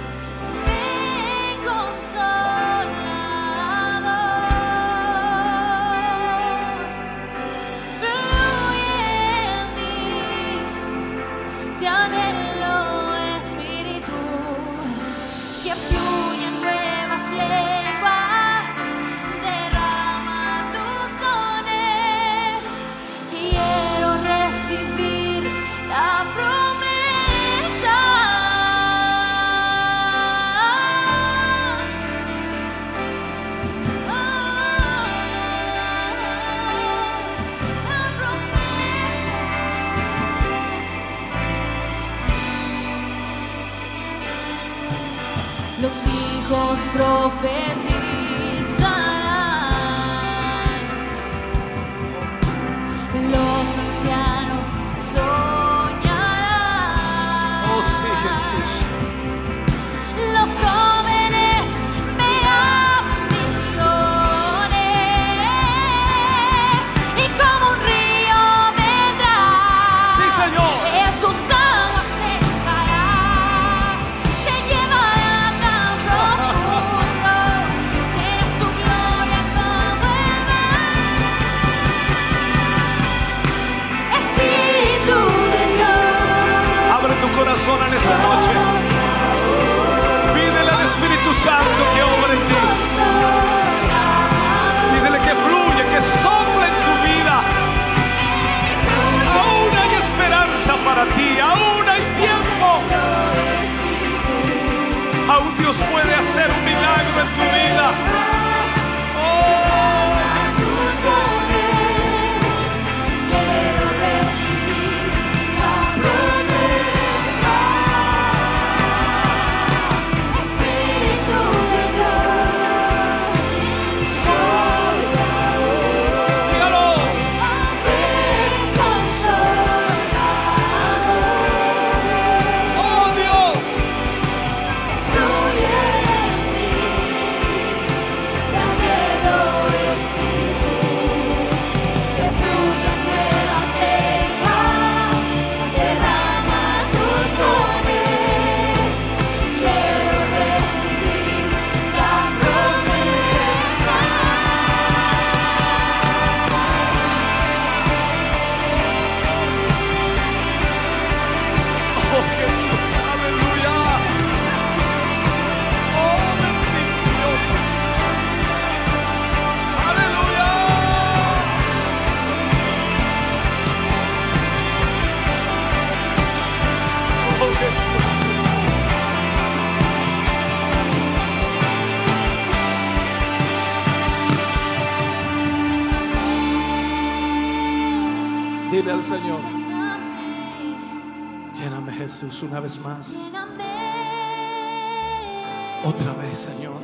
Otra vez, Señor.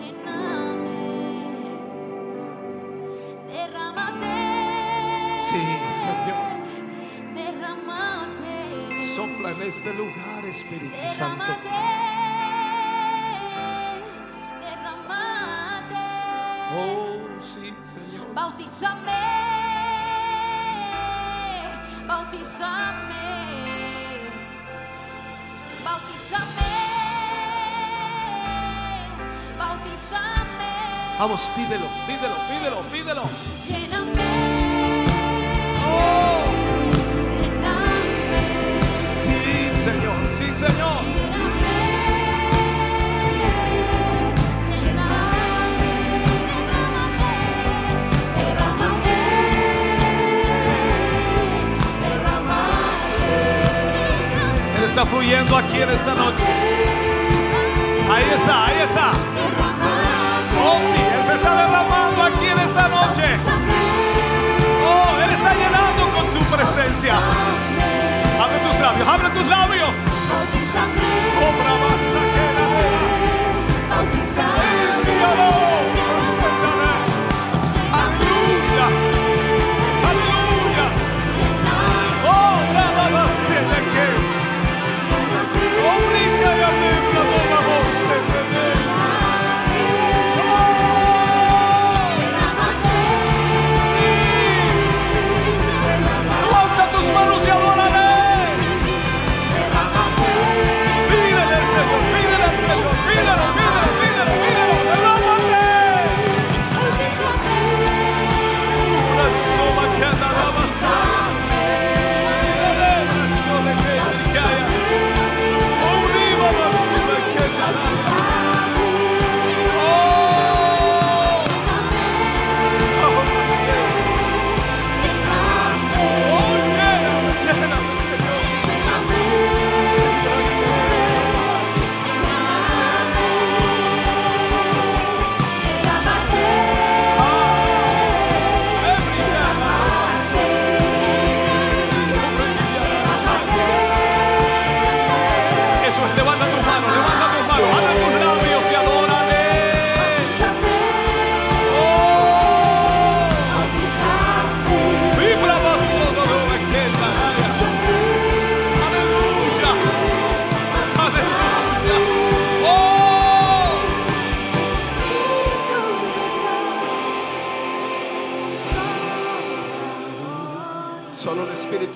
Sí, Señor. Sopla en este lugar, Espíritu Santo. Oh, sí, Señor. Bautízame. Bautízame. Bautízame. Vamos, pídelo, pídelo, pídelo, pídelo. Lléname. Oh, Lléname. sí, Señor, sí, Señor. Lléname. Lléname. Derrámate. Derrámate. Derrámate. Él está fluyendo aquí en esta noche. Ahí está, ahí está. Oh, sí, se está derramando aquí en esta noche. Oh, Él está llenando con su presencia. Abre tus labios, abre tus labios. Oh, brava,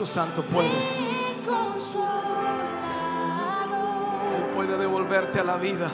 Espíritu Santo puede, Él puede devolverte a la vida.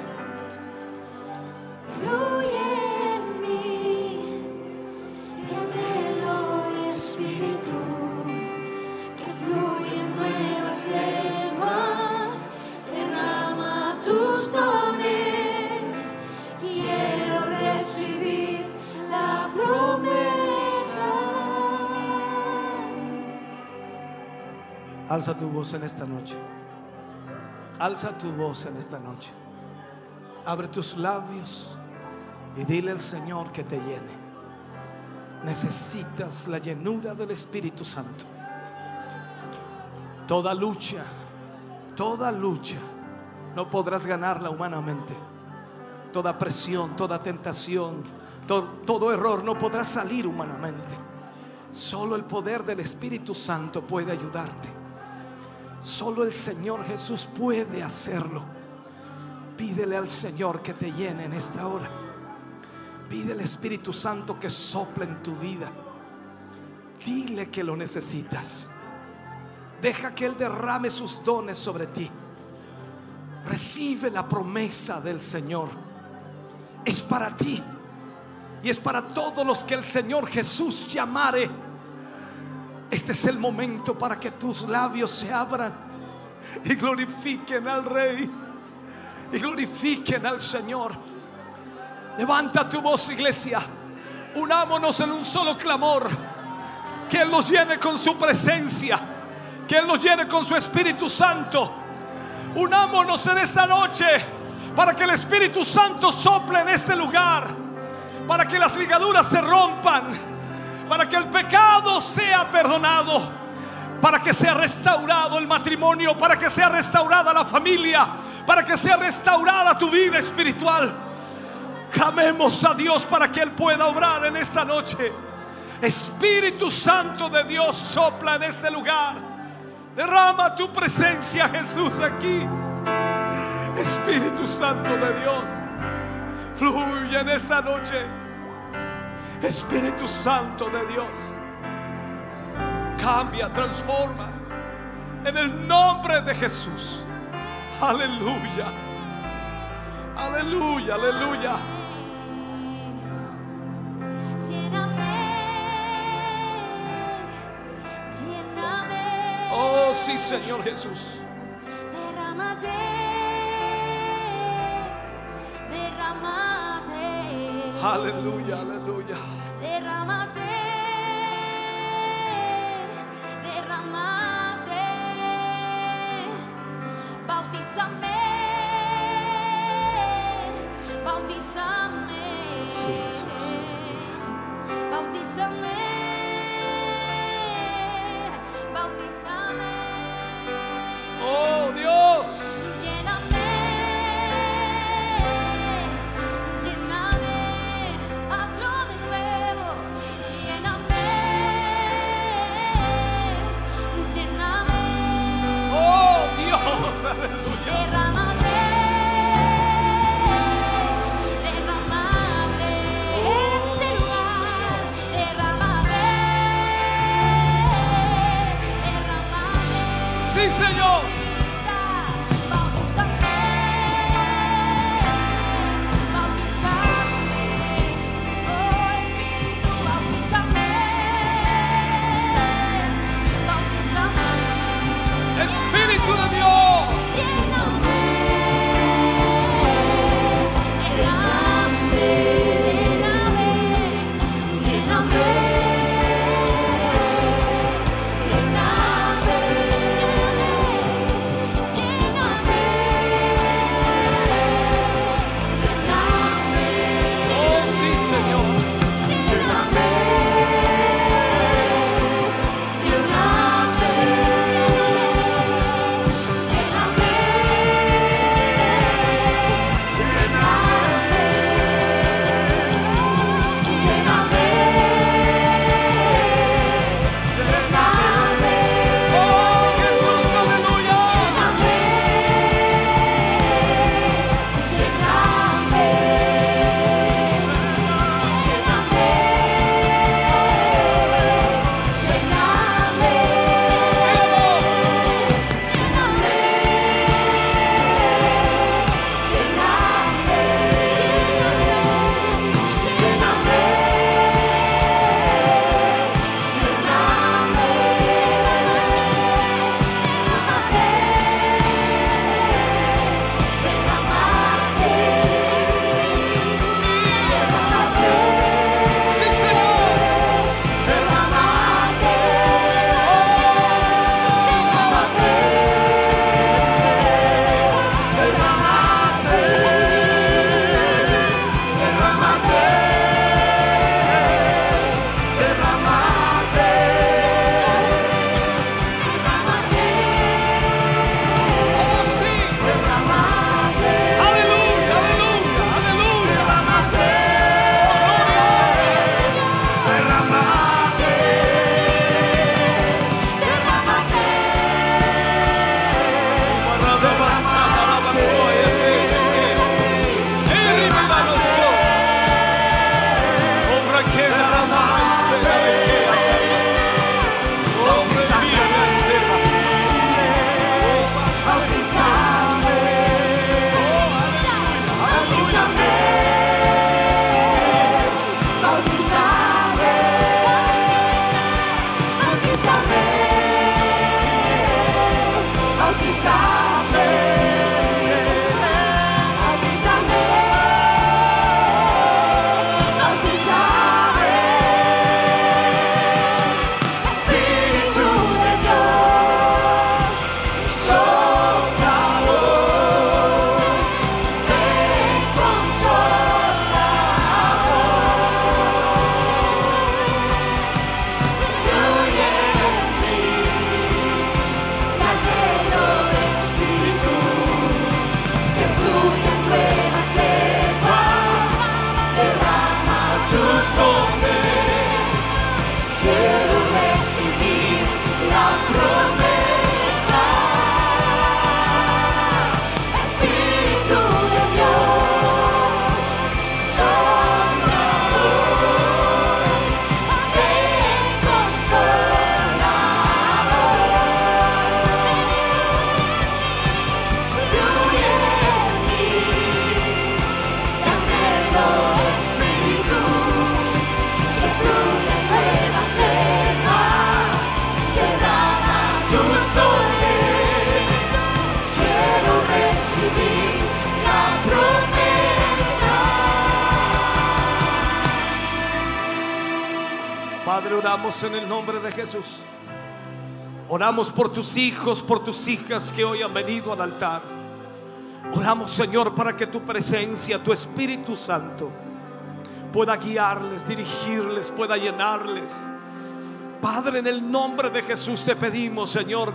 Alza tu voz en esta noche. Alza tu voz en esta noche. Abre tus labios y dile al Señor que te llene. Necesitas la llenura del Espíritu Santo. Toda lucha, toda lucha, no podrás ganarla humanamente. Toda presión, toda tentación, to- todo error no podrá salir humanamente. Solo el poder del Espíritu Santo puede ayudarte. Solo el Señor Jesús puede hacerlo. Pídele al Señor que te llene en esta hora. Pide al Espíritu Santo que sople en tu vida. Dile que lo necesitas. Deja que Él derrame sus dones sobre ti. Recibe la promesa del Señor. Es para ti. Y es para todos los que el Señor Jesús llamare. Este es el momento para que tus labios se abran y glorifiquen al Rey. Y glorifiquen al Señor. Levanta tu voz, iglesia. Unámonos en un solo clamor. Que Él nos llene con su presencia. Que Él nos llene con su Espíritu Santo. Unámonos en esta noche para que el Espíritu Santo sople en este lugar. Para que las ligaduras se rompan. Para que el pecado sea perdonado. para que sea restaurado el matrimonio, para que sea restaurada la familia, para que sea restaurada tu vida espiritual. Clamemos a Dios para que Él pueda obrar en esta noche. Espíritu Santo de Dios sopla en este lugar. Derrama tu presencia, Jesús, aquí. Espíritu Santo de Dios, fluye en esta noche. Espíritu Santo de Dios, cambia, transforma. En el nombre de Jesús. Aleluya. Aleluya, aleluya. Lléname, lléname. Oh, sí, Señor Jesús. Derrámate, derrámate. Aleluya, aleluya. Derrámate, derrámate. Bautízame, bautízame. Sí, sí, sí. Bautízame, bautízame. En el nombre de Jesús. Oramos por tus hijos, por tus hijas que hoy han venido al altar. Oramos, Señor, para que tu presencia, tu Espíritu Santo, pueda guiarles, dirigirles, pueda llenarles. Padre, en el nombre de Jesús te pedimos, Señor,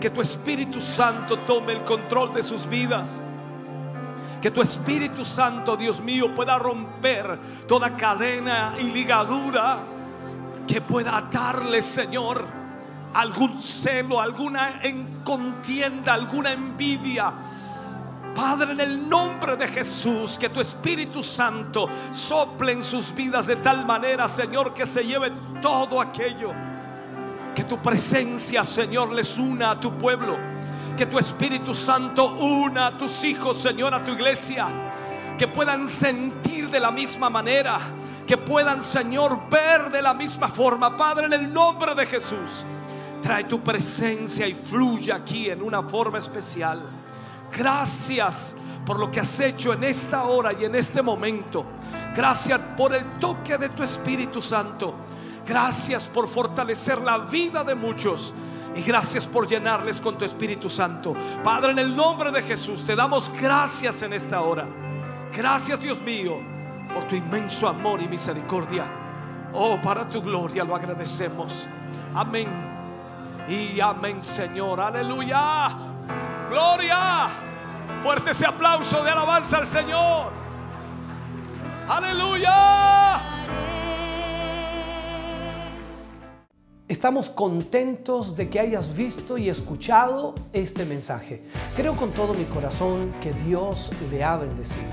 que tu Espíritu Santo tome el control de sus vidas. Que tu Espíritu Santo, Dios mío, pueda romper toda cadena y ligadura que pueda atarles, Señor, algún celo, alguna en contienda, alguna envidia. Padre, en el nombre de Jesús, que tu Espíritu Santo sople en sus vidas de tal manera, Señor, que se lleve todo aquello. Que tu presencia, Señor, les una a tu pueblo. Que tu Espíritu Santo una a tus hijos, Señor, a tu iglesia. Que puedan sentir de la misma manera. Que puedan, Señor, ver de la misma forma. Padre, en el nombre de Jesús, trae tu presencia y fluye aquí en una forma especial. Gracias por lo que has hecho en esta hora y en este momento. Gracias por el toque de tu Espíritu Santo. Gracias por fortalecer la vida de muchos. Y gracias por llenarles con tu Espíritu Santo. Padre, en el nombre de Jesús, te damos gracias en esta hora. Gracias, Dios mío, por tu inmenso amor y misericordia. Oh, para tu gloria lo agradecemos. Amén. Y amén, Señor. Aleluya. Gloria. Fuerte ese aplauso de alabanza al Señor. Aleluya. Estamos contentos de que hayas visto y escuchado este mensaje. Creo con todo mi corazón que Dios le ha bendecido.